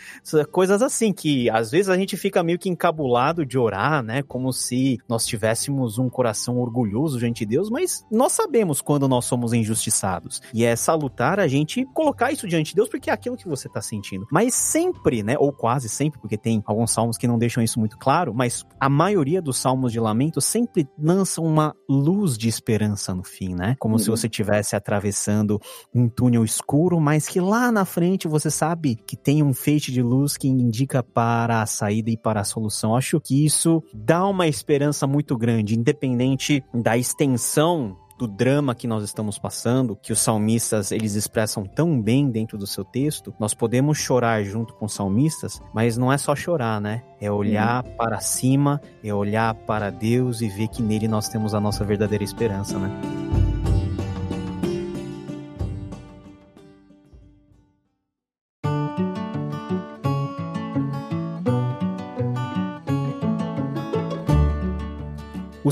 Coisas assim que às vezes a gente fica meio que encabulado lado de orar, né? Como se nós tivéssemos um coração orgulhoso diante de Deus, mas nós sabemos quando nós somos injustiçados. E é salutar a gente colocar isso diante de Deus, porque é aquilo que você está sentindo. Mas sempre, né? Ou quase sempre, porque tem alguns salmos que não deixam isso muito claro, mas a maioria dos salmos de lamento sempre lançam uma luz de esperança no fim, né? Como uhum. se você estivesse atravessando um túnel escuro, mas que lá na frente você sabe que tem um feixe de luz que indica para a saída e para a solução. Acho que isso dá uma esperança muito grande, independente da extensão do drama que nós estamos passando, que os salmistas eles expressam tão bem dentro do seu texto, nós podemos chorar junto com os salmistas, mas não é só chorar, né? É olhar hum. para cima, é olhar para Deus e ver que nele nós temos a nossa verdadeira esperança, né?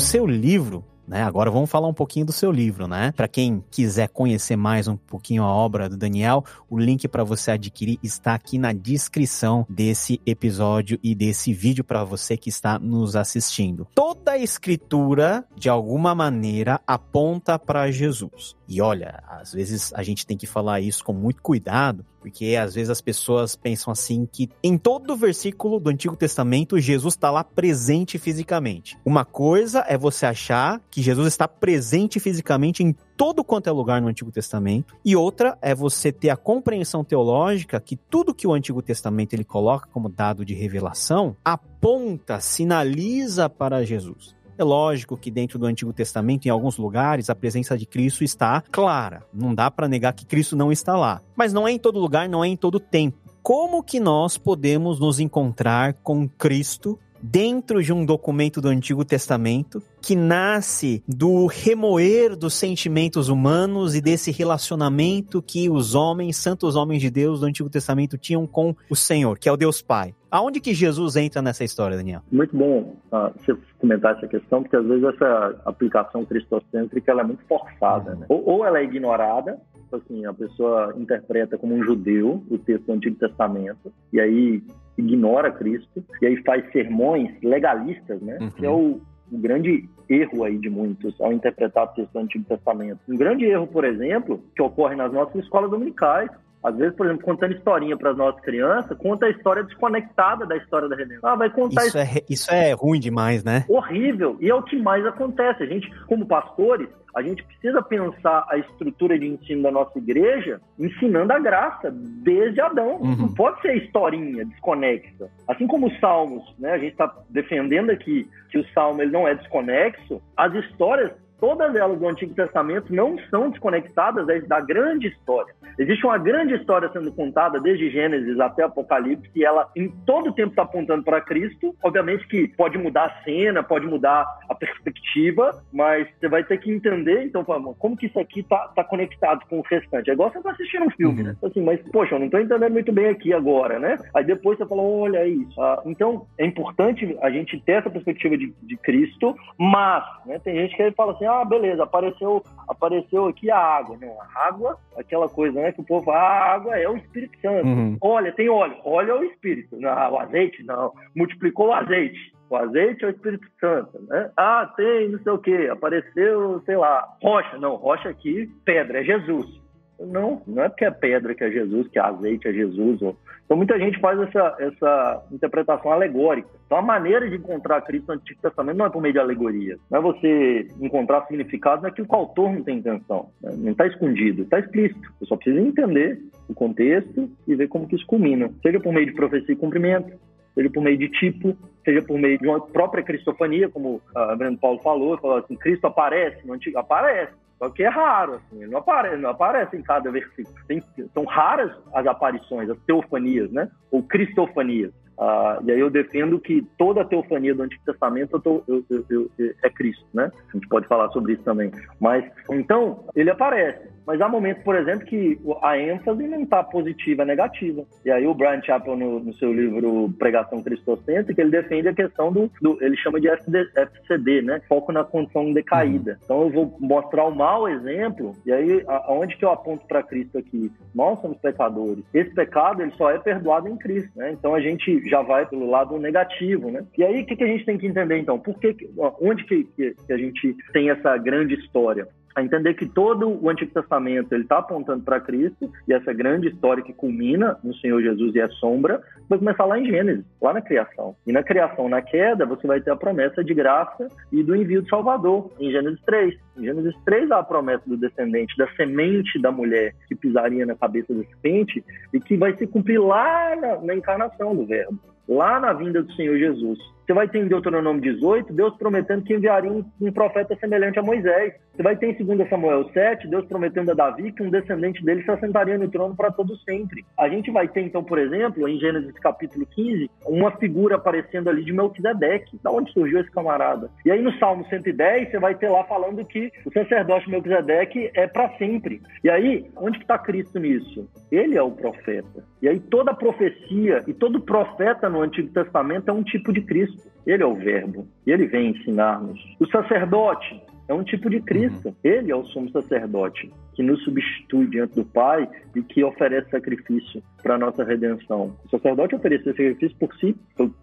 Seu livro né? Agora vamos falar um pouquinho do seu livro, né? Para quem quiser conhecer mais um pouquinho a obra do Daniel, o link para você adquirir está aqui na descrição desse episódio e desse vídeo para você que está nos assistindo. Toda a escritura, de alguma maneira, aponta para Jesus. E olha, às vezes a gente tem que falar isso com muito cuidado, porque às vezes as pessoas pensam assim que em todo versículo do Antigo Testamento Jesus está lá presente fisicamente. Uma coisa é você achar que Jesus está presente fisicamente em todo quanto é lugar no Antigo Testamento, e outra é você ter a compreensão teológica que tudo que o Antigo Testamento ele coloca como dado de revelação aponta, sinaliza para Jesus. É lógico que dentro do Antigo Testamento, em alguns lugares, a presença de Cristo está clara. Não dá para negar que Cristo não está lá. Mas não é em todo lugar, não é em todo tempo. Como que nós podemos nos encontrar com Cristo dentro de um documento do Antigo Testamento que nasce do remoer dos sentimentos humanos e desse relacionamento que os homens, santos homens de Deus do Antigo Testamento tinham com o Senhor, que é o Deus Pai. Aonde que Jesus entra nessa história, Daniel? Muito bom uh, você comentar essa questão, porque às vezes essa aplicação cristocêntrica ela é muito forçada, né? ou, ou ela é ignorada, assim, a pessoa interpreta como um judeu o texto do Antigo Testamento, e aí ignora Cristo e aí faz sermões legalistas, né? Uhum. Que é o, o, grande erro aí de muitos ao interpretar o texto do Antigo Testamento. Um grande erro, por exemplo, que ocorre nas nossas escolas dominicais, às vezes, por exemplo, contando historinha para as nossas crianças, conta a história desconectada da história da redenção. Ah, vai contar isso. Isso é, isso é ruim demais, né? Horrível. E é o que mais acontece. A gente, como pastores, a gente precisa pensar a estrutura de ensino da nossa igreja ensinando a graça desde Adão. Uhum. Não pode ser historinha desconexa. Assim como os salmos, né? A gente está defendendo aqui que o salmo ele não é desconexo. As histórias todas elas do Antigo Testamento não são desconectadas da grande história. Existe uma grande história sendo contada desde Gênesis até Apocalipse e ela em todo o tempo está apontando para Cristo. Obviamente que pode mudar a cena, pode mudar a perspectiva, mas você vai ter que entender, então, como que isso aqui está tá conectado com o restante. É igual você tá assistindo um filme, uhum. né? Assim, mas, poxa, eu não estou entendendo muito bem aqui agora, né? Aí depois você fala, olha isso. Ah, então, é importante a gente ter essa perspectiva de, de Cristo, mas, né, tem gente que fala assim, ah, beleza, apareceu, apareceu aqui a água. Não, a água, aquela coisa, né, que o povo fala, ah, a água é o Espírito Santo. Uhum. Olha, tem óleo. Óleo é o Espírito. Não, o azeite, não. Multiplicou o azeite. O azeite é o Espírito Santo, né? Ah, tem não sei o quê, apareceu, sei lá, rocha. Não, rocha aqui, pedra, é Jesus. Não, não é porque é pedra que é Jesus, que é azeite é Jesus. Então muita gente faz essa, essa interpretação alegórica. Então a maneira de encontrar Cristo no Antigo Testamento não é por meio de alegoria. Não é você encontrar significado naquilo que o autor não tem intenção. Né? Não está escondido, está explícito. Você só precisa entender o contexto e ver como que isso culmina. Seja por meio de profecia e cumprimento, seja por meio de tipo, seja por meio de uma própria cristofania, como a Breno Paulo falou, falou assim, Cristo aparece no Antigo, aparece, só que é raro, assim, não aparece, não aparece em cada versículo. Tem, são raras as aparições, as teofanias, né? Ou cristofanias. Ah, e aí eu defendo que toda a teofania do Antigo Testamento eu eu, eu, é Cristo, né? A gente pode falar sobre isso também. Mas, então, ele aparece. Mas há momentos, por exemplo, que a ênfase não está positiva, é negativa. E aí o Brian Chappell, no, no seu livro Pregação Cristocêntrica, ele defende a questão do, do ele chama de FD, FCD, né? Foco na condição decaída. Uhum. Então eu vou mostrar o mau exemplo, e aí aonde que eu aponto para Cristo aqui? Nós somos pecadores. Esse pecado, ele só é perdoado em Cristo, né? Então a gente já vai pelo lado negativo, né? E aí o que, que a gente tem que entender, então? Por que, onde que, que a gente tem essa grande história? A entender que todo o Antigo Testamento ele está apontando para Cristo e essa grande história que culmina no Senhor Jesus e é sombra vai começar lá em Gênesis, lá na criação. E na criação, na queda, você vai ter a promessa de graça e do envio do Salvador, em Gênesis 3. Em Gênesis 3 há a promessa do descendente, da semente da mulher que pisaria na cabeça da serpente e que vai se cumprir lá na, na encarnação do Verbo, lá na vinda do Senhor Jesus. Você vai ter em Deuteronômio 18, Deus prometendo que enviaria um, profeta semelhante a Moisés. Você vai ter em 2 Samuel 7, Deus prometendo a Davi que um descendente dele se assentaria no trono para todo sempre. A gente vai ter, então, por exemplo, em Gênesis capítulo 15, uma figura aparecendo ali de Melquisedeque. Da onde surgiu esse camarada? E aí no Salmo 110, você vai ter lá falando que o sacerdote Melquisedeque é para sempre. E aí, onde está Cristo nisso? Ele é o profeta. E aí toda profecia e todo profeta no Antigo Testamento é um tipo de Cristo. Ele é o Verbo. E ele vem ensinar-nos. O sacerdote é um tipo de Cristo. Uhum. Ele é o sumo sacerdote que nos substitui diante do Pai e que oferece sacrifício para a nossa redenção. O sacerdote oferece sacrifício por si,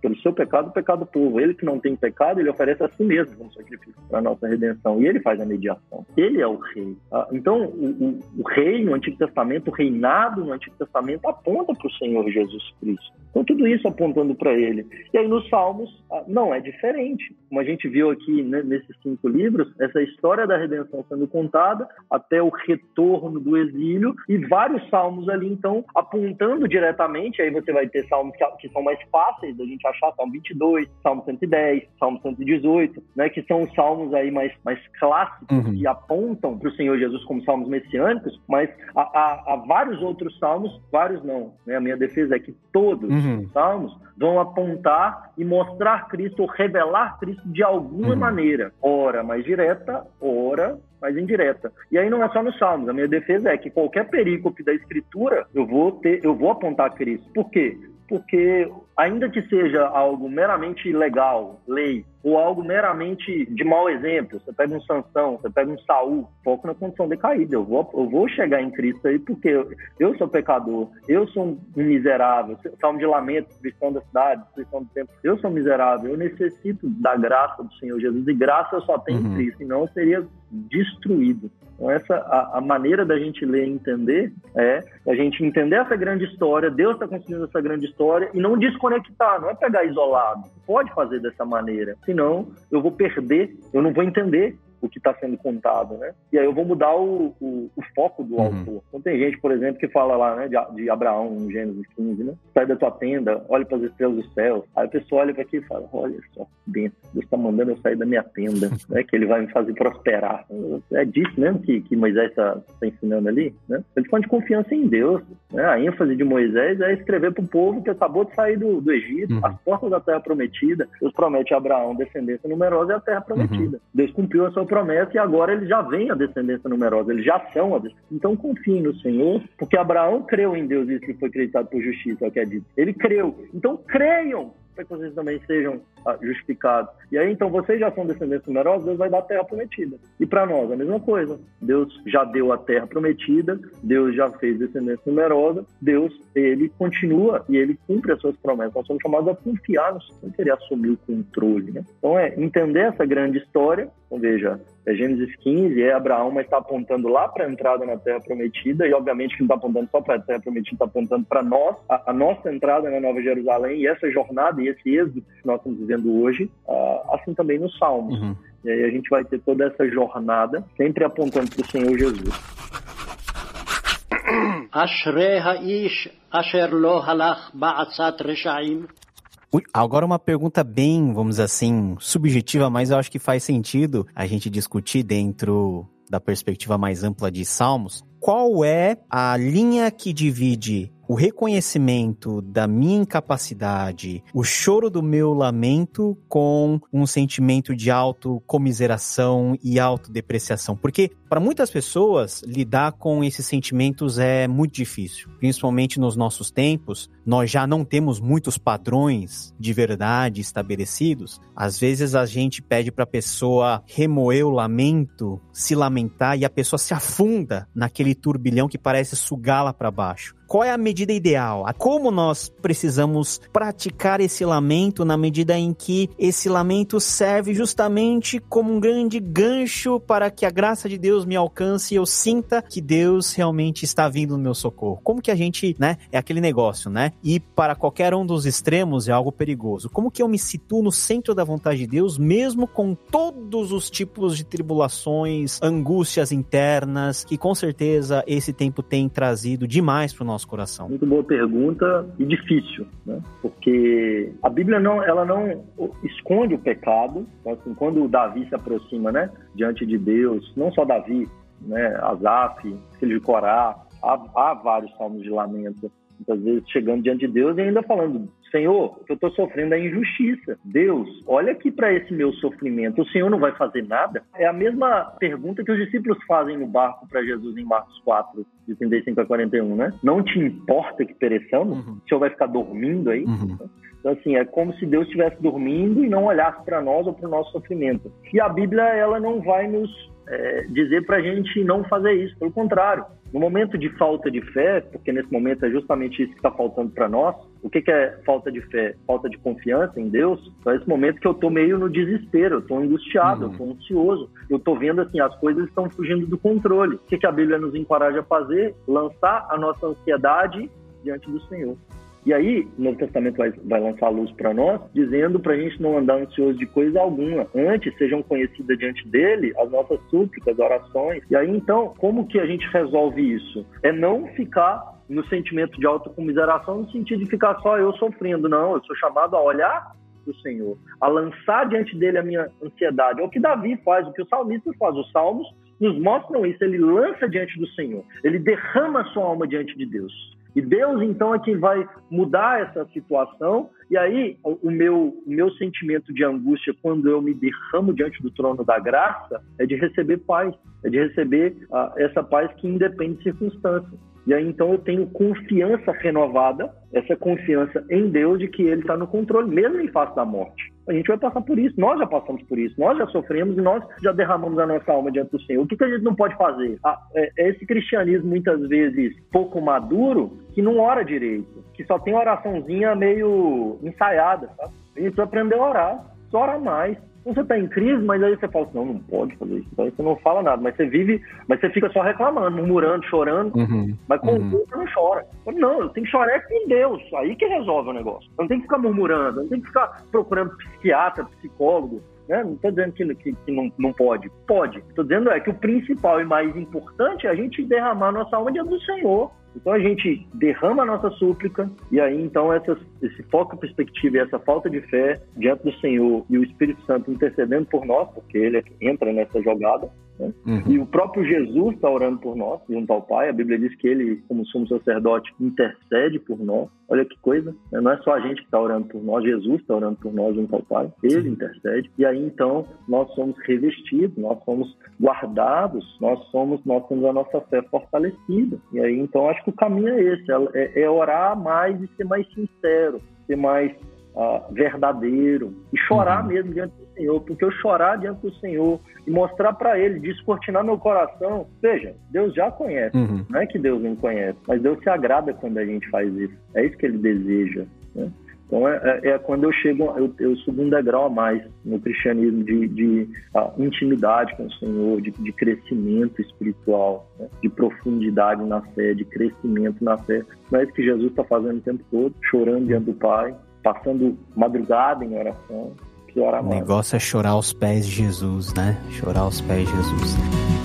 pelo, seu pecado, o pecado do povo. Ele que não tem pecado, ele oferece a si mesmo como sacrifício para a nossa redenção. E ele faz a mediação. Ele é o rei. Ah, então, o, o, o, rei no Antigo Testamento, o reinado no Antigo Testamento aponta para o Senhor Jesus Cristo. Então, tudo isso apontando para ele. E aí, nos Salmos, ah, não é diferente. Como a gente viu aqui né, nesses cinco livros, essa história da redenção sendo contada até o retorno do exílio e vários salmos ali, então, apontando diretamente. Aí você vai ter salmos que, que são mais fáceis da gente achar, Salmo 22, Salmo 110, Salmo 118, né, que são os salmos aí mais, mais clássicos uhum. que apontam para o Senhor Jesus como salmos messiânicos, mas há, há, há vários outros salmos, vários não, né, a minha defesa é que todos uhum. os salmos vão apontar e mostrar Cristo, ou revelar Cristo de alguma uhum. maneira, ora mais direta, ora mais indireta. E aí não é só nos Salmos. A minha defesa é que qualquer perícope da Escritura eu vou ter, eu vou apontar Cristo. Por quê? Porque ainda que seja algo meramente legal, lei, ou algo meramente de mau exemplo, você pega um Sansão, você pega um Saul, foco na condição decaída. Eu vou, eu vou chegar em Cristo aí porque eu, eu sou pecador, eu sou um miserável, salmo de lamento, destruição da cidade, destruição do tempo. Eu sou miserável, eu necessito da graça do Senhor Jesus e graça eu só tenho uhum. em Cristo, senão eu seria destruído. Então, essa a, a, maneira da gente ler e entender é a gente entender essa grande história, Deus está construindo essa grande história e não desconectar, não é pegar isolado. Pode fazer dessa maneira, senão eu vou perder, eu não vou entender o que está sendo contado, né? E aí eu vou mudar o, o, o foco do uhum. autor. Então tem gente, por exemplo, que fala lá, né, de, de Abraão, em Gênesis 15, né? Sai da tua tenda, olha para as estrelas do céu. Aí a pessoa olha para aqui e fala, olha só, Deus está mandando eu sair da minha tenda, né? Que ele vai me fazer prosperar. É disso mesmo que, que Moisés está tá ensinando ali, né? Ele fala de confiança em Deus. Né? A ênfase de Moisés é escrever para o povo que acabou de sair do, do Egito, uhum. as portas da terra prometida. Deus promete a Abraão descendência numerosa e a terra prometida. Uhum. Deus cumpriu a sua promessa e agora ele já vem a descendência numerosa, eles já são a descendência. Então confie no Senhor, porque Abraão creu em Deus e isso foi acreditado por justiça, é o que é dito. Ele creu. Então creiam para que vocês também sejam ah, justificados. E aí, então, vocês já são descendentes numerosos, Deus vai dar a terra prometida. E para nós, a mesma coisa. Deus já deu a terra prometida, Deus já fez descendência numerosa, Deus, ele continua e ele cumpre as suas promessas. Nós somos chamados a confiar no Senhor, querer assumir o controle, né? Então, é entender essa grande história. Então, veja, é Gênesis 15, é Abraão, mas está apontando lá para a entrada na Terra Prometida, e obviamente que não está apontando só para a Terra Prometida, está apontando para nós, a, a, nossa entrada na Nova Jerusalém, e essa jornada e esse êxodo que nós estamos vivendo hoje, uh, assim também nos Salmos. Uhum. E aí a gente vai ter toda essa jornada, sempre apontando para o Senhor Jesus. Agora uma pergunta bem, vamos dizer assim, subjetiva, mas eu acho que faz sentido a gente discutir dentro da perspectiva mais ampla de Salmos. Qual é a linha que divide o reconhecimento da minha incapacidade, o choro do meu lamento com um sentimento de autocomiseração e autodepreciação. Porque para muitas pessoas lidar com esses sentimentos é muito difícil, principalmente nos nossos tempos. Nós já não temos muitos padrões de verdade estabelecidos. Às vezes a gente pede para a pessoa remoer o lamento, se lamentar e a pessoa se afunda naquele turbilhão que parece sugá-la para baixo qual é a medida ideal? Como nós precisamos praticar esse lamento na medida em que esse lamento serve justamente como um grande gancho para que a graça de Deus me alcance e eu sinta que Deus realmente está vindo no meu socorro? Como que a gente, né, é aquele negócio, né? E para qualquer um dos extremos é algo perigoso. Como que eu me situo no centro da vontade de Deus, mesmo com todos os tipos de tribulações, angústias internas, que com certeza esse tempo tem trazido demais para o nosso coração? Muito boa pergunta e difícil, né? Porque a Bíblia não, ela não esconde o pecado. Então, assim, quando Davi se aproxima, né, diante de Deus, não só Davi, né, Asaf, filho de Corá, há, há vários salmos de lamento muitas vezes chegando diante de Deus e ainda falando: Senhor, eu estou sofrendo é injustiça. Deus, olha aqui para esse meu sofrimento. O Senhor não vai fazer nada? É a mesma pergunta que os discípulos fazem no barco para Jesus em Marcos 4, de 35 a 41, né? Não te importa que pereçamos? Uhum. O Senhor vai ficar dormindo aí? Uhum. Então, assim, é como se Deus estivesse dormindo e não olhasse para nós ou para o nosso sofrimento. E a Bíblia, ela não vai nos é, dizer para a gente não fazer isso, pelo contrário. No momento de falta de fé, porque nesse momento é justamente isso que está faltando para nós, o que, que, é falta de fé? Falta de confiança em Deus? Então, é esse momento que eu estou meio no desespero, eu estou angustiado, uhum. eu estou ansioso, eu estou vendo assim, as coisas estão fugindo do controle. O que, que a Bíblia nos encoraja a fazer? Lançar a nossa ansiedade diante do Senhor. E aí, o Novo Testamento vai, vai lançar a luz para nós, dizendo para a gente não andar ansioso de coisa alguma. Antes, sejam conhecidas diante dele as nossas súplicas, orações. E aí, então, como que a gente resolve isso? É não ficar no sentimento de autocomiseração, no sentido de ficar só eu sofrendo. Não, eu sou chamado a olhar do Senhor, a lançar diante dele a minha ansiedade. É o que Davi faz, o que o salmista faz. Os salmos nos mostram isso. Ele lança diante do Senhor, ele derrama a sua alma diante de Deus. E Deus, então, é quem vai mudar essa situação. E aí, o meu, o meu sentimento de angústia, quando eu me derramo diante do trono da graça, é de receber paz. É de receber uh, essa paz que independe de circunstâncias. E aí, então, eu tenho confiança renovada, essa confiança em Deus de que Ele está no controle, mesmo em face da morte. A gente vai passar por isso, nós já passamos por isso, nós já sofremos e nós já derramamos a nossa alma diante do Senhor. O que, que a gente não pode fazer? Ah, é, é esse cristianismo, muitas vezes, pouco maduro, que não ora direito, que só tem oraçãozinha meio ensaiada, sabe? A gente precisa aprender a orar, só orar mais você está em crise, mas aí você fala assim, não, não pode fazer isso. Aí você não fala nada, mas você vive, mas você fica só reclamando, murmurando, chorando, uhum, mas com uhum. você não chora. Não, eu tenho que chorar com Deus, aí que resolve o negócio. Eu não tem que ficar murmurando, eu não tem que ficar procurando psiquiatra, psicólogo, né? Não estou dizendo que, que, que, não, não pode. Pode. Estou dizendo é que o principal e mais importante é a gente derramar nossa alma diante do Senhor. Então a gente derrama a nossa súplica e aí então essa, esse foco perspectiva e essa falta de fé diante do Senhor e o Espírito Santo intercedendo por nós, porque ele é entra nessa jogada, né? Uhum. E o próprio Jesus está orando por nós, junto ao Pai. A Bíblia diz que ele, como sumo sacerdote, intercede por nós. Olha que coisa, né? não é só a gente que está orando por nós, Jesus está orando por nós junto ao Pai. Ele intercede. E aí então nós somos revestidos, nós somos guardados, nós somos, nós temos a nossa fé fortalecida. E aí então acho que o caminho é esse, é, é orar mais e ser mais sincero, ser mais uh, verdadeiro e chorar uhum. mesmo diante do Senhor, porque eu chorar diante do Senhor e mostrar para Ele, descortinar meu coração, veja, Deus já conhece, uhum. não é que Deus não conhece, mas Deus se agrada quando a gente faz isso, é isso que Ele deseja. Né? Então é, é, é, quando eu chego, eu, eu, subo um degrau a mais no cristianismo de, de intimidade com o Senhor, de, de crescimento espiritual, né? de profundidade na fé, de crescimento na fé. Não é isso que Jesus está fazendo o tempo todo, chorando diante do Pai, passando madrugada em oração. O negócio é chorar aos pés de Jesus, né? Chorar aos pés de Jesus.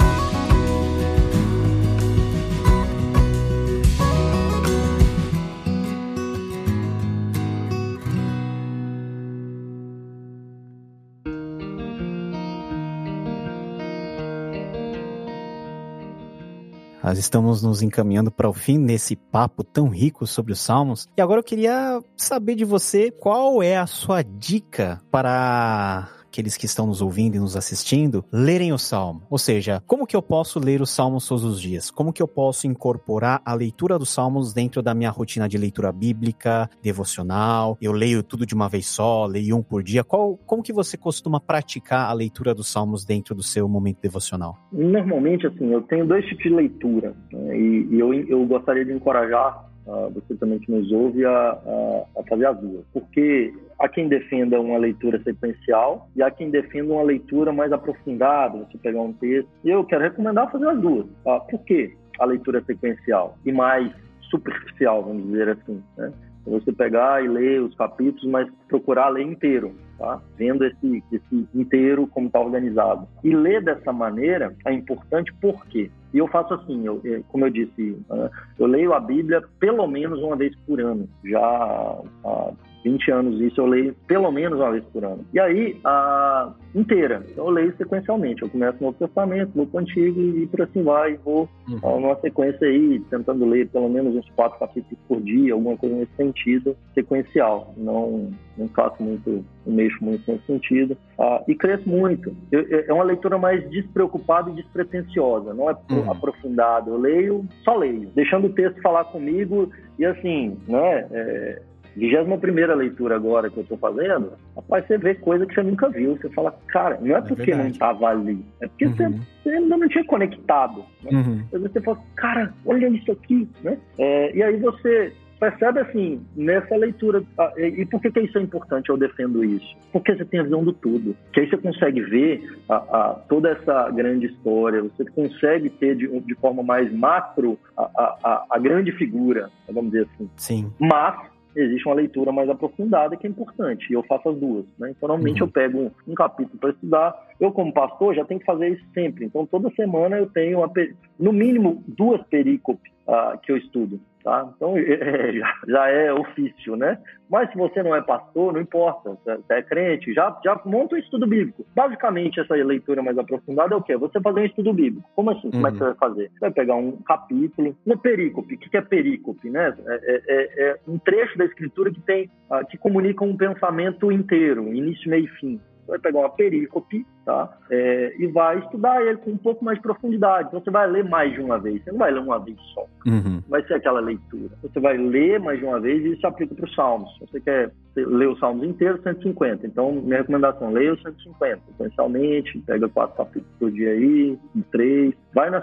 Nós estamos nos encaminhando para o fim nesse papo tão rico sobre os Salmos. E agora eu queria saber de você qual é a sua dica para aqueles que estão nos ouvindo e nos assistindo, lerem o Salmo. Ou seja, como que eu posso ler os Salmos todos os dias? Como que eu posso incorporar a leitura dos Salmos dentro da minha rotina de leitura bíblica, devocional? Eu leio tudo de uma vez só, leio um por dia. Qual, como que você costuma praticar a leitura dos Salmos dentro do seu momento devocional? Normalmente, assim, eu tenho dois tipos de leitura né? e, e eu, eu gostaria de encorajar uh, você também que nos ouve, a, a, a, fazer as duas. Porque há quem defenda uma leitura sequencial e há quem defenda uma leitura mais aprofundada, você pegar um texto. E eu quero recomendar fazer as duas. Uh, por quê a leitura sequencial e mais superficial, vamos dizer assim, né? Você pegar e ler os capítulos, mas procurar ler inteiro tá? vendo esse, esse inteiro como está organizado. E ler dessa maneira é importante porque e eu faço assim, eu, como eu disse, né, eu leio a Bíblia pelo menos uma vez por ano. Já há 20 anos isso eu leio pelo menos uma vez por ano. E aí, a inteira, eu leio sequencialmente. Eu começo no Novo Testamento, vou para o Antigo e por assim vai. Vou uhum. numa sequência aí, tentando ler pelo menos uns quatro capítulos por dia, alguma coisa nesse sentido, sequencial. Não, não faço muito, não mexo muito nesse sentido. Ah, e cresço muito. Eu, é uma leitura mais despreocupada e despretensiosa, não é uhum. aprofundada. Eu leio, só leio, deixando o texto falar comigo e assim, né? É, 21 leitura agora que eu estou fazendo, rapaz, você vê coisa que você nunca viu. Você fala, cara, não é, é porque não estava ali, é porque uhum. você, ainda não tinha conectado. Né? Uhum. Às vezes você fala, cara, olha isso aqui, né? É, e aí você percebe assim, nessa leitura, e por que, que isso é importante, eu defendo isso? Porque você tem a visão do tudo, que aí você consegue ver a, a, toda essa grande história, você consegue ter de, de forma mais macro a, a, a grande figura, vamos dizer assim. Sim. Mas existe uma leitura mais aprofundada que é importante, e eu faço as duas. Né? Então, normalmente uhum. eu pego um, um capítulo para estudar. Eu, como pastor, já tenho que fazer isso sempre. Então, toda semana eu tenho, uma, no mínimo, duas perícopes uh, que eu estudo. Tá? Então, é, já, é ofício, né? Mas se você não é pastor, não importa, você é crente, já, já monta um estudo bíblico. Basicamente, essa leitura mais aprofundada é o quê? Você fazer um estudo bíblico. Como assim? Uhum. Como é que você vai fazer? Você vai pegar um capítulo, uma perícope. O que é perícope, né? É, é, é, é um trecho da escritura que tem, uh, que comunica um pensamento inteiro, início, meio e fim. Vai pegar uma perícope, tá? É, e vai estudar ele com um pouco mais de profundidade. Então, você vai ler mais de uma vez. Você não vai ler uma vez só. Uhum. Vai ser aquela leitura. Você vai ler mais de uma vez e isso aplica para os Salmos. Se você quer ler os Salmos inteiros, 150. Então, minha recomendação, leia os 150. Essencialmente, pega quatro capítulos por dia aí, três. Vai no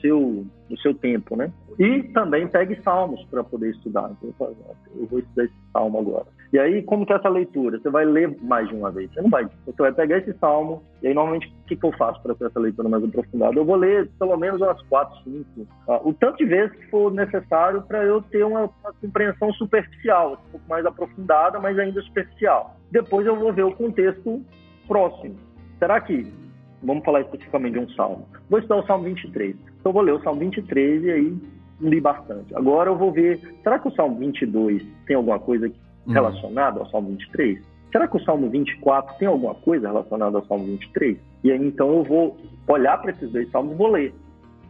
seu, no seu tempo, né? E também pegue Salmos para poder estudar. Então, eu vou estudar esse Salmo agora. E aí, como que é essa leitura? Você vai ler mais de uma vez. Você não vai. Você vai pegar esse salmo, e aí, normalmente, o que, que eu faço para ter essa leitura mais aprofundada? Eu vou ler pelo menos umas quatro, cinco, uh, o tanto de vezes que for necessário para eu ter uma, uma, compreensão superficial, um pouco mais aprofundada, mas ainda superficial. Depois eu vou ver o contexto próximo. Será que, vamos falar especificamente de um salmo, vou estudar o salmo 23. Então eu vou ler o salmo 23 e aí li bastante. Agora eu vou ver, será que o salmo 22 tem alguma coisa uhum. Relacionada ao salmo 23? Será que o salmo 24 tem alguma coisa relacionada ao salmo 23? E aí então eu vou olhar para esses dois salmos e vou ler.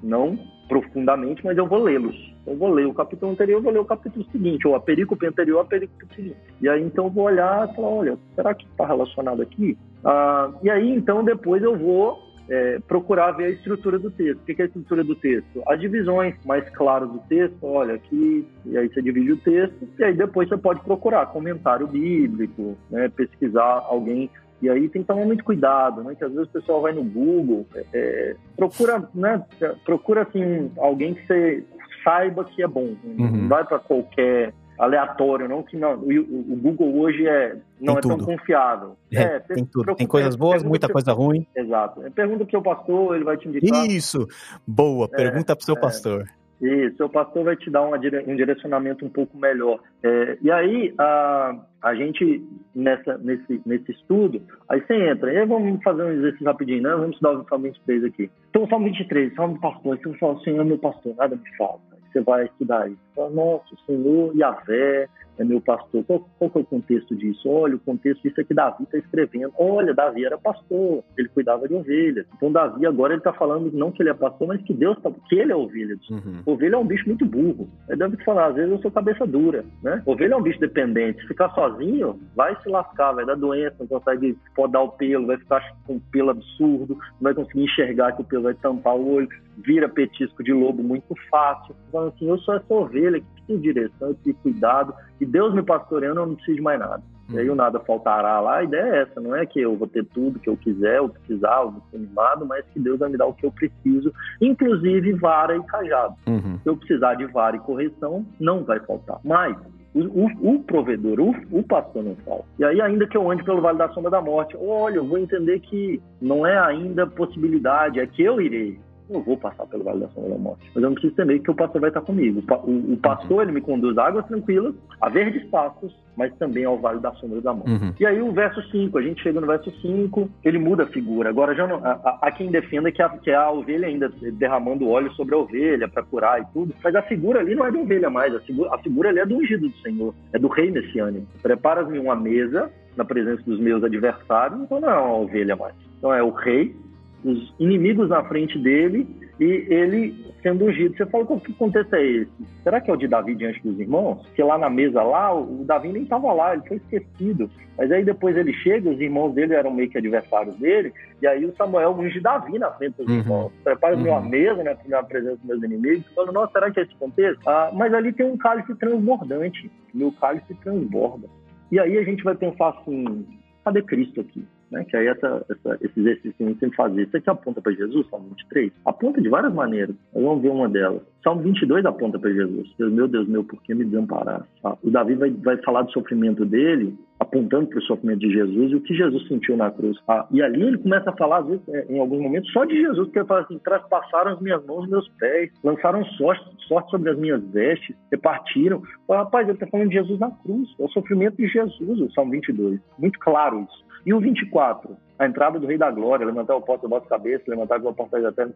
Não profundamente, mas eu vou lê-los. Eu vou ler o capítulo anterior, vou ler o capítulo seguinte, ou a perícope anterior, a perícope seguinte. E aí, então, eu vou olhar e falar, olha, será que está relacionado aqui? Ah, e aí, então, depois eu vou é, procurar ver a estrutura do texto. O que é a estrutura do texto? As divisões mais claras do texto, olha, aqui, e aí você divide o texto, e aí depois você pode procurar comentário bíblico, né, pesquisar alguém e aí tem que tomar muito cuidado, né? Que às vezes o pessoal vai no Google, é, é procura, né? Procura assim alguém que você saiba que é bom. Uhum. Não vai para qualquer aleatório, não que não. O, o Google hoje é não tem é tudo. tão confiável. É, é tem tudo. Tem coisas boas, muita coisa ruim. Exato. Pergunta pro seu pastor, ele vai te indicar. Isso. Boa. É, pergunta pro seu é. pastor. Isso, seu pastor vai te dar um direcionamento um pouco melhor. É, e aí, a, a gente, nessa, nesse, nesse estudo, aí você entra, e aí vamos fazer um exercício rapidinho, né? Vamos estudar o Salmo 23 aqui. Então, o Salmo 23, Salmo do pastor, você fala, Senhor, meu pastor, nada me falta você vai estudar isso. Fala, Nossa, o Senhor Yahvé é meu pastor. Qual, qual é o contexto disso? Olha, o contexto disso é que Davi está escrevendo. Olha, Davi era pastor, ele cuidava de ovelhas. Então, Davi agora ele está falando não que ele é pastor, mas que Deus tá, que ele é ovelha. Uhum. Ovelha é um bicho muito burro. Ele deve falar, às vezes eu sou cabeça dura, né? Ovelha é um bicho dependente. Se ficar sozinho, vai se lascar, vai dar doença, não consegue podar o pelo, vai ficar com um pelo absurdo, não vai conseguir enxergar que o pelo vai tampar o olho vira petisco de lobo muito fácil. Então, assim, eu sou essa ovelha que precisa de direção, eu preciso de cuidado, e Deus me pastoreando, eu não preciso de mais nada. E aí o nada faltará lá, a ideia é essa, não é que eu vou ter tudo que eu quiser, eu precisar, eu vou ser animado, mas que Deus vai me dar o que eu preciso, inclusive vara e cajado. Uhum. Se eu precisar de vara e correção, não vai faltar. Mas o, o, o, provedor, o, o pastor não falta. E aí, ainda que eu ande pelo vale da sombra da morte, olha, eu vou entender que não é ainda possibilidade, é que eu irei não vou passar pelo vale da sombra da morte. Mas eu não preciso temer que o pastor vai estar comigo. O, o pastor, ele me conduz a águas tranquilas, a verdes pastos, mas também ao vale da sombra da morte. Uhum. E aí o verso 5, a gente chega no verso 5, ele muda a figura. Agora, já não, há, quem defenda que a, que a ovelha ainda derramando óleo sobre a ovelha para curar e tudo, mas a figura ali não é da ovelha mais, a figura, a figura ali é do ungido do Senhor, é do rei messiânico. Preparas-me uma mesa na presença dos meus adversários, então não é uma ovelha mais. Então é o rei os inimigos na frente dele e ele sendo ungido. Você fala, que contexto é esse? Será que é o de Davi diante dos irmãos? Que lá na mesa lá, o Davi nem estava lá, ele foi esquecido. Mas aí depois ele chega, os irmãos dele eram meio que adversários dele, e aí o Samuel unge Davi na frente dos uhum. irmãos. Prepara uhum. uma mesa, né, na presença dos meus inimigos. Falando, nossa, será que é esse contexto? Ah, mas ali tem um cálice transbordante. Meu cálice transborda. E aí a gente vai pensar assim, cadê Cristo aqui? Né? Que aí essa, essa, esse exercício que a gente sempre faz. Isso aqui aponta para Jesus, Salmo 23? Aponta de várias maneiras. Vamos ver uma delas. Salmo 22 aponta para Jesus. Meu, Deus meu, por que me desamparaste? Ah, o Davi vai, vai falar do sofrimento dele, apontando para o sofrimento de Jesus e o que Jesus sentiu na cruz. Ah, e ali ele começa a falar, às vezes, é, em alguns momentos, só de Jesus, porque ele fala assim: traspassaram as minhas mãos meus pés, lançaram sorte, sorte sobre as minhas vestes, repartiram. Rapaz, ele está falando de Jesus na cruz, é o sofrimento de Jesus, o Salmo 22. Muito claro isso. E o 24, a entrada do Rei da Glória, levantar o pote da vossa cabeça, levantar a porta da terra,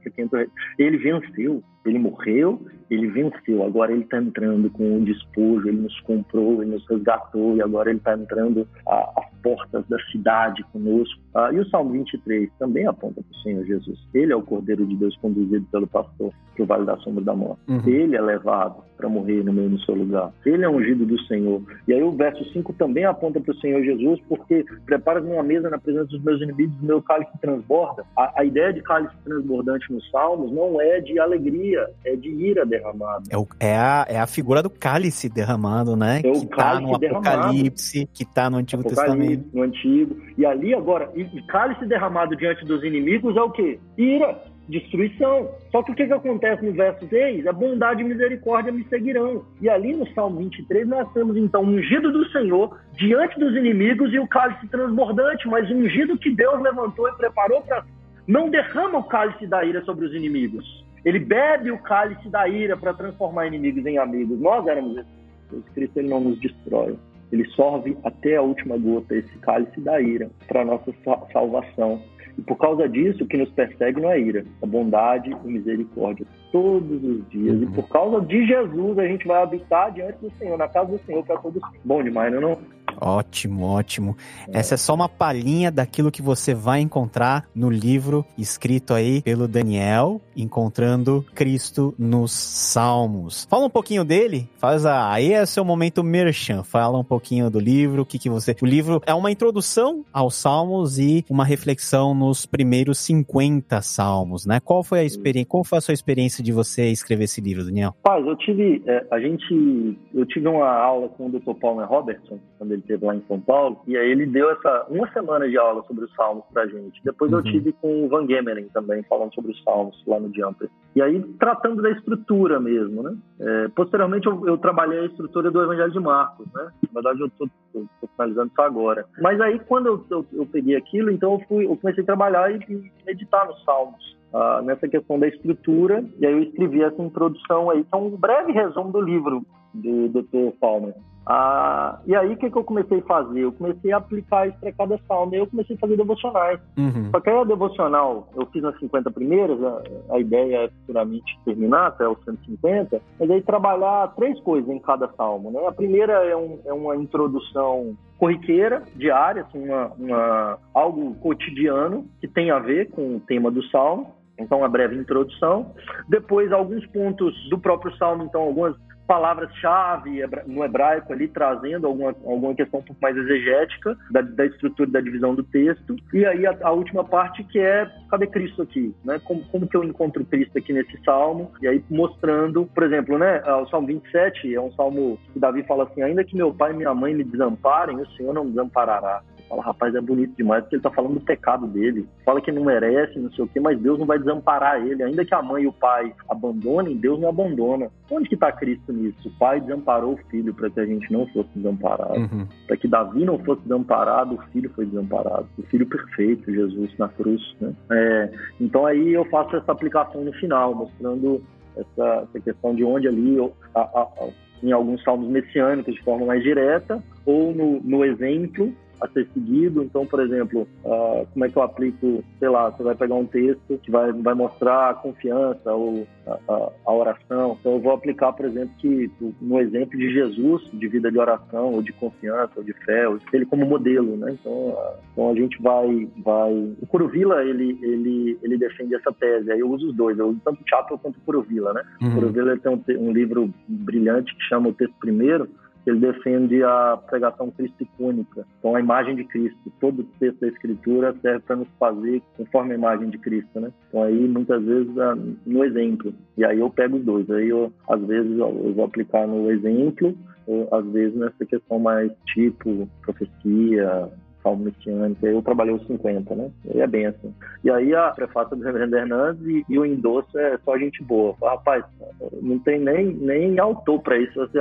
ele venceu, ele morreu, ele venceu. Agora ele está entrando com o despojo, ele nos comprou, ele nos resgatou, e agora ele está entrando às portas da cidade conosco. Ah, e o Salmo 23 também aponta para o Senhor Jesus. Ele é o Cordeiro de Deus conduzido pelo pastor para o Vale da Sombra da Morte. Uhum. Ele é levado para morrer no meio do seu lugar. Ele é ungido do Senhor. E aí o verso 5 também aponta para o Senhor Jesus, porque prepara-me uma mesa na presença dos meus inimigos, meu cálice transborda. A, a, ideia de cálice transbordante nos Salmos não é de alegria, é de ira derramada. É, o, é, a, é a figura do cálice derramado, né? É o que está no derramado. Apocalipse, que está no Antigo Testamento. No Antigo. E ali agora, e, e cálice derramado diante dos inimigos é o quê? Ira destruição. Só que o que, que acontece no verso 6? A bondade e misericórdia me seguirão. E ali no Salmo 23 nós temos então ungido do Senhor diante dos inimigos e o cálice transbordante, mas ungido que Deus levantou e preparou para não derrama o cálice da ira sobre os inimigos. Ele bebe o cálice da ira para transformar inimigos em amigos. Nós éramos esses. Cristo ele não nos destrói. ele sorve até a última gota esse cálice da ira para nossa salvação. E por causa disso, o que nos persegue não é ira, é bondade e misericórdia todos os dias. Uhum. E por causa de Jesus, a gente vai habitar diante do Senhor, na casa do Senhor para todos. Bom demais, não é? Não? Ótimo, ótimo. É. Essa é só uma palhinha daquilo que você vai encontrar no livro escrito aí pelo Daniel, Encontrando Cristo nos Salmos. Fala um pouquinho dele, faz a... aí é seu momento merchan. Fala um pouquinho do livro, o que que você... O livro é uma introdução aos Salmos e uma reflexão nos primeiros 50 Salmos, né? Qual foi a experiência, qual foi a sua experiência de você escrever esse livro, Daniel? Paz, eu tive, é, a gente, eu tive uma aula com o Dr. Paulo Robertson, quando ele esteve lá em São Paulo, e aí ele deu essa uma semana de aula sobre os Salmos pra gente. Depois uhum. eu tive com o Van Gemeren também, falando sobre os Salmos lá no Jumper. E aí tratando da estrutura mesmo, né? É, posteriormente eu, eu, trabalhei a estrutura do Evangelho de Marcos, né? Na verdade eu tô, tô, tô finalizando isso agora. Mas aí quando eu, eu, eu, peguei aquilo, então eu fui, eu comecei trabalhar e, meditar nos Salmos. Uh, nessa questão da estrutura, e aí eu escrevi essa introdução aí, é um breve resumo do livro do Dr. Palmer. Ah, e aí, o que, que eu comecei a fazer? Eu comecei a aplicar isso para cada salmo. E eu comecei a fazer devocionais. Uhum. Só que aí a devocional, eu fiz nas 50 primeiras, a, a ideia é futuramente terminar até os 150, mas aí trabalhar três coisas em cada salmo. Né? A primeira é, um, é uma introdução corriqueira, diária, assim, uma, uma, algo cotidiano que tem a ver com o tema do salmo. Então, uma breve introdução. Depois, alguns pontos do próprio salmo, então, algumas palavras-chave no hebraico ali, trazendo alguma, alguma questão um pouco mais exegética da, da estrutura da divisão do texto. E aí a, a, última parte que é, cadê Cristo aqui? Né? Como, como que eu encontro Cristo aqui nesse salmo? E aí mostrando, por exemplo, né, o Salmo 27 é um salmo que Davi fala assim, ainda que meu pai e minha mãe me desamparem, o Senhor não me desamparará. Fala, rapaz, é bonito demais, porque ele tá falando do pecado dele. Fala que não merece, não sei o quê, mas Deus não vai desamparar ele. Ainda que a mãe e o pai abandonem, Deus não abandona. Onde que tá Cristo nisso? O pai desamparou o filho para que a gente não fosse desamparado. Uhum. Para que Davi não fosse desamparado, o filho foi desamparado. O filho perfeito, Jesus na cruz. Né? É, então aí eu faço essa aplicação no final, mostrando essa, essa questão de onde ali a, a, a, em alguns salmos messiânicos de forma mais direta, ou no, no exemplo a ser seguido. Então, por exemplo, uh, como é que eu aplico, sei lá, você vai pegar um texto que vai, vai mostrar a confiança ou a, a, a, oração. Então, eu vou aplicar, por exemplo, que no exemplo de Jesus, de vida de oração ou de confiança ou de fé, ele como modelo, né? Então, uh, então a gente vai, vai... O Curuvila, ele, ele, ele defende essa tese. Aí eu uso os dois, eu uso tanto o Chapo quanto o Curuvila, né? Uhum. O Curuvila tem um, um livro brilhante que chama O Texto Primeiro, ele defende a pregação cristicônica, então a imagem de Cristo. Todo texto da Escritura serve para nos fazer conforme a imagem de Cristo, né? Então aí muitas vezes no exemplo. E aí eu pego os dois. Aí eu às vezes eu vou aplicar no exemplo, ou, às vezes nessa questão mais tipo profecia, salmo messiânico, aí eu trabalhei os 50, né? E é bem assim. E aí a prefácio do Reverendo Hernandes e, e, o endosso é só gente boa. Rapaz, não tem nem, nem autor para isso, você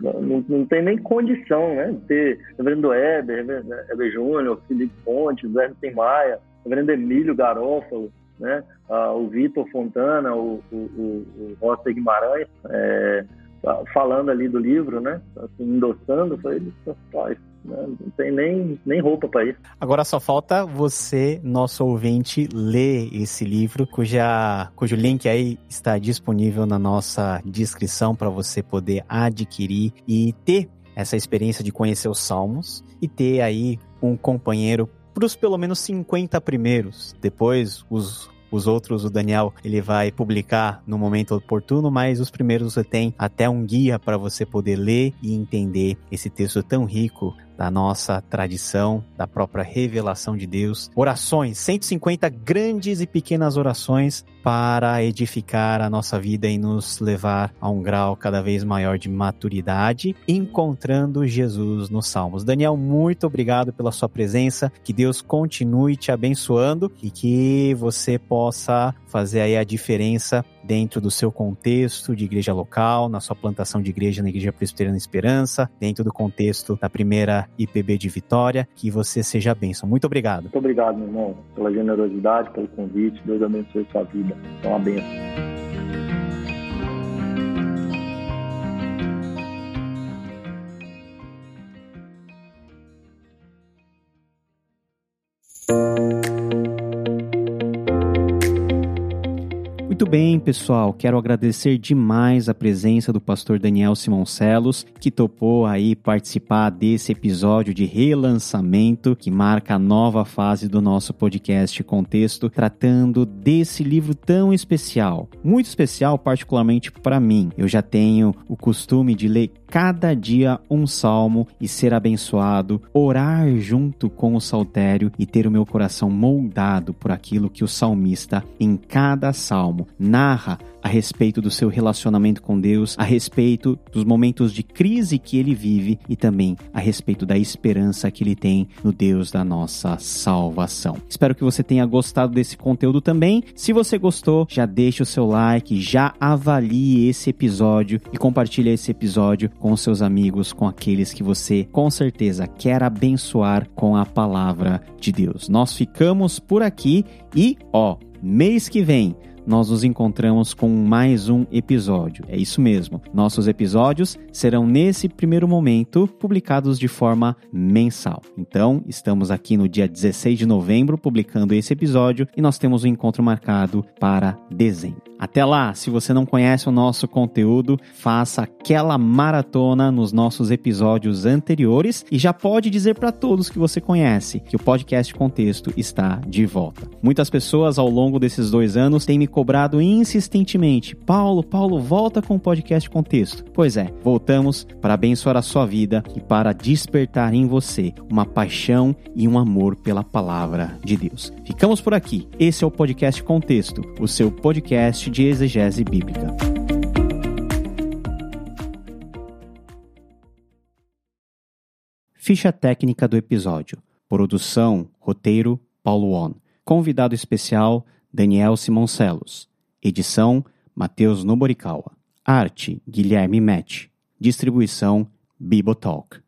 não, não tem nem condição, né? Ter Reverendo Weber, Weber Júnior, Felipe Fontes, Zé Maia, Reverendo Emílio Garófalo, né? Ah, o Vitor Fontana, o, o, o, o Rosa Guimarães, é, falando ali do livro, né? Assim, endossando, foi rapaz? Não tem nem, nem roupa para isso. Agora só falta você, nosso ouvinte, ler esse livro, cuja, cujo link aí está disponível na nossa descrição para você poder adquirir e ter essa experiência de conhecer os Salmos e ter aí um companheiro para os pelo menos 50 primeiros. Depois, os os outros, o Daniel, ele vai publicar no momento oportuno, mas os primeiros você tem até um guia para você poder ler e entender esse texto tão rico da nossa tradição, da própria revelação de Deus. Orações, 150 grandes e pequenas orações para edificar a nossa vida e nos levar a um grau cada vez maior de maturidade, encontrando Jesus nos Salmos. Daniel, muito obrigado pela sua presença, que Deus continue te abençoando e que você possa fazer aí a diferença dentro do seu contexto de igreja local, na sua plantação de igreja na Igreja Presbiteriana Esperança, dentro do contexto da primeira IPB de Vitória, que você seja bênção. Muito obrigado. Muito obrigado, meu irmão, pela generosidade, pelo convite. Deus abençoe sua vida. Então, uma bênção. thank you Muito bem, pessoal, quero agradecer demais a presença do pastor Daniel Simoncelos, que topou aí participar desse episódio de relançamento que marca a nova fase do nosso podcast Contexto, tratando desse livro tão especial. Muito especial, particularmente para mim. Eu já tenho o costume de ler cada dia um salmo e ser abençoado, orar junto com o saltério e ter o meu coração moldado por aquilo que o salmista em cada salmo narra a respeito do seu relacionamento com Deus, a respeito dos momentos de crise que ele vive e também a respeito da esperança que ele tem no Deus da nossa salvação. Espero que você tenha gostado desse conteúdo também. Se você gostou, já deixe o seu like, já avalie esse episódio e compartilhe esse episódio com seus amigos, com aqueles que você com certeza quer abençoar com a palavra de Deus. Nós ficamos por aqui e, ó, mês que vem nós nos encontramos com mais um episódio. É isso mesmo. Nossos episódios serão nesse primeiro momento publicados de forma mensal. Então, estamos aqui no dia 16 de novembro publicando esse episódio e nós temos um encontro marcado para dezembro. Até lá, se você não conhece o nosso conteúdo, faça aquela maratona nos nossos episódios anteriores e já pode dizer para todos que você conhece que o podcast Contexto está de volta. Muitas pessoas ao longo desses dois anos têm me cobrado insistentemente: Paulo, Paulo, volta com o podcast Contexto. Pois é, voltamos para abençoar a sua vida e para despertar em você uma paixão e um amor pela palavra de Deus. Ficamos por aqui. Esse é o podcast Contexto, o seu podcast de exegese bíblica. Ficha técnica do episódio. Produção, roteiro, Paulo On. Convidado especial, Daniel Simoncelos. Edição, Matheus Noborikawa. Arte, Guilherme Metz. Distribuição, Bibotalk.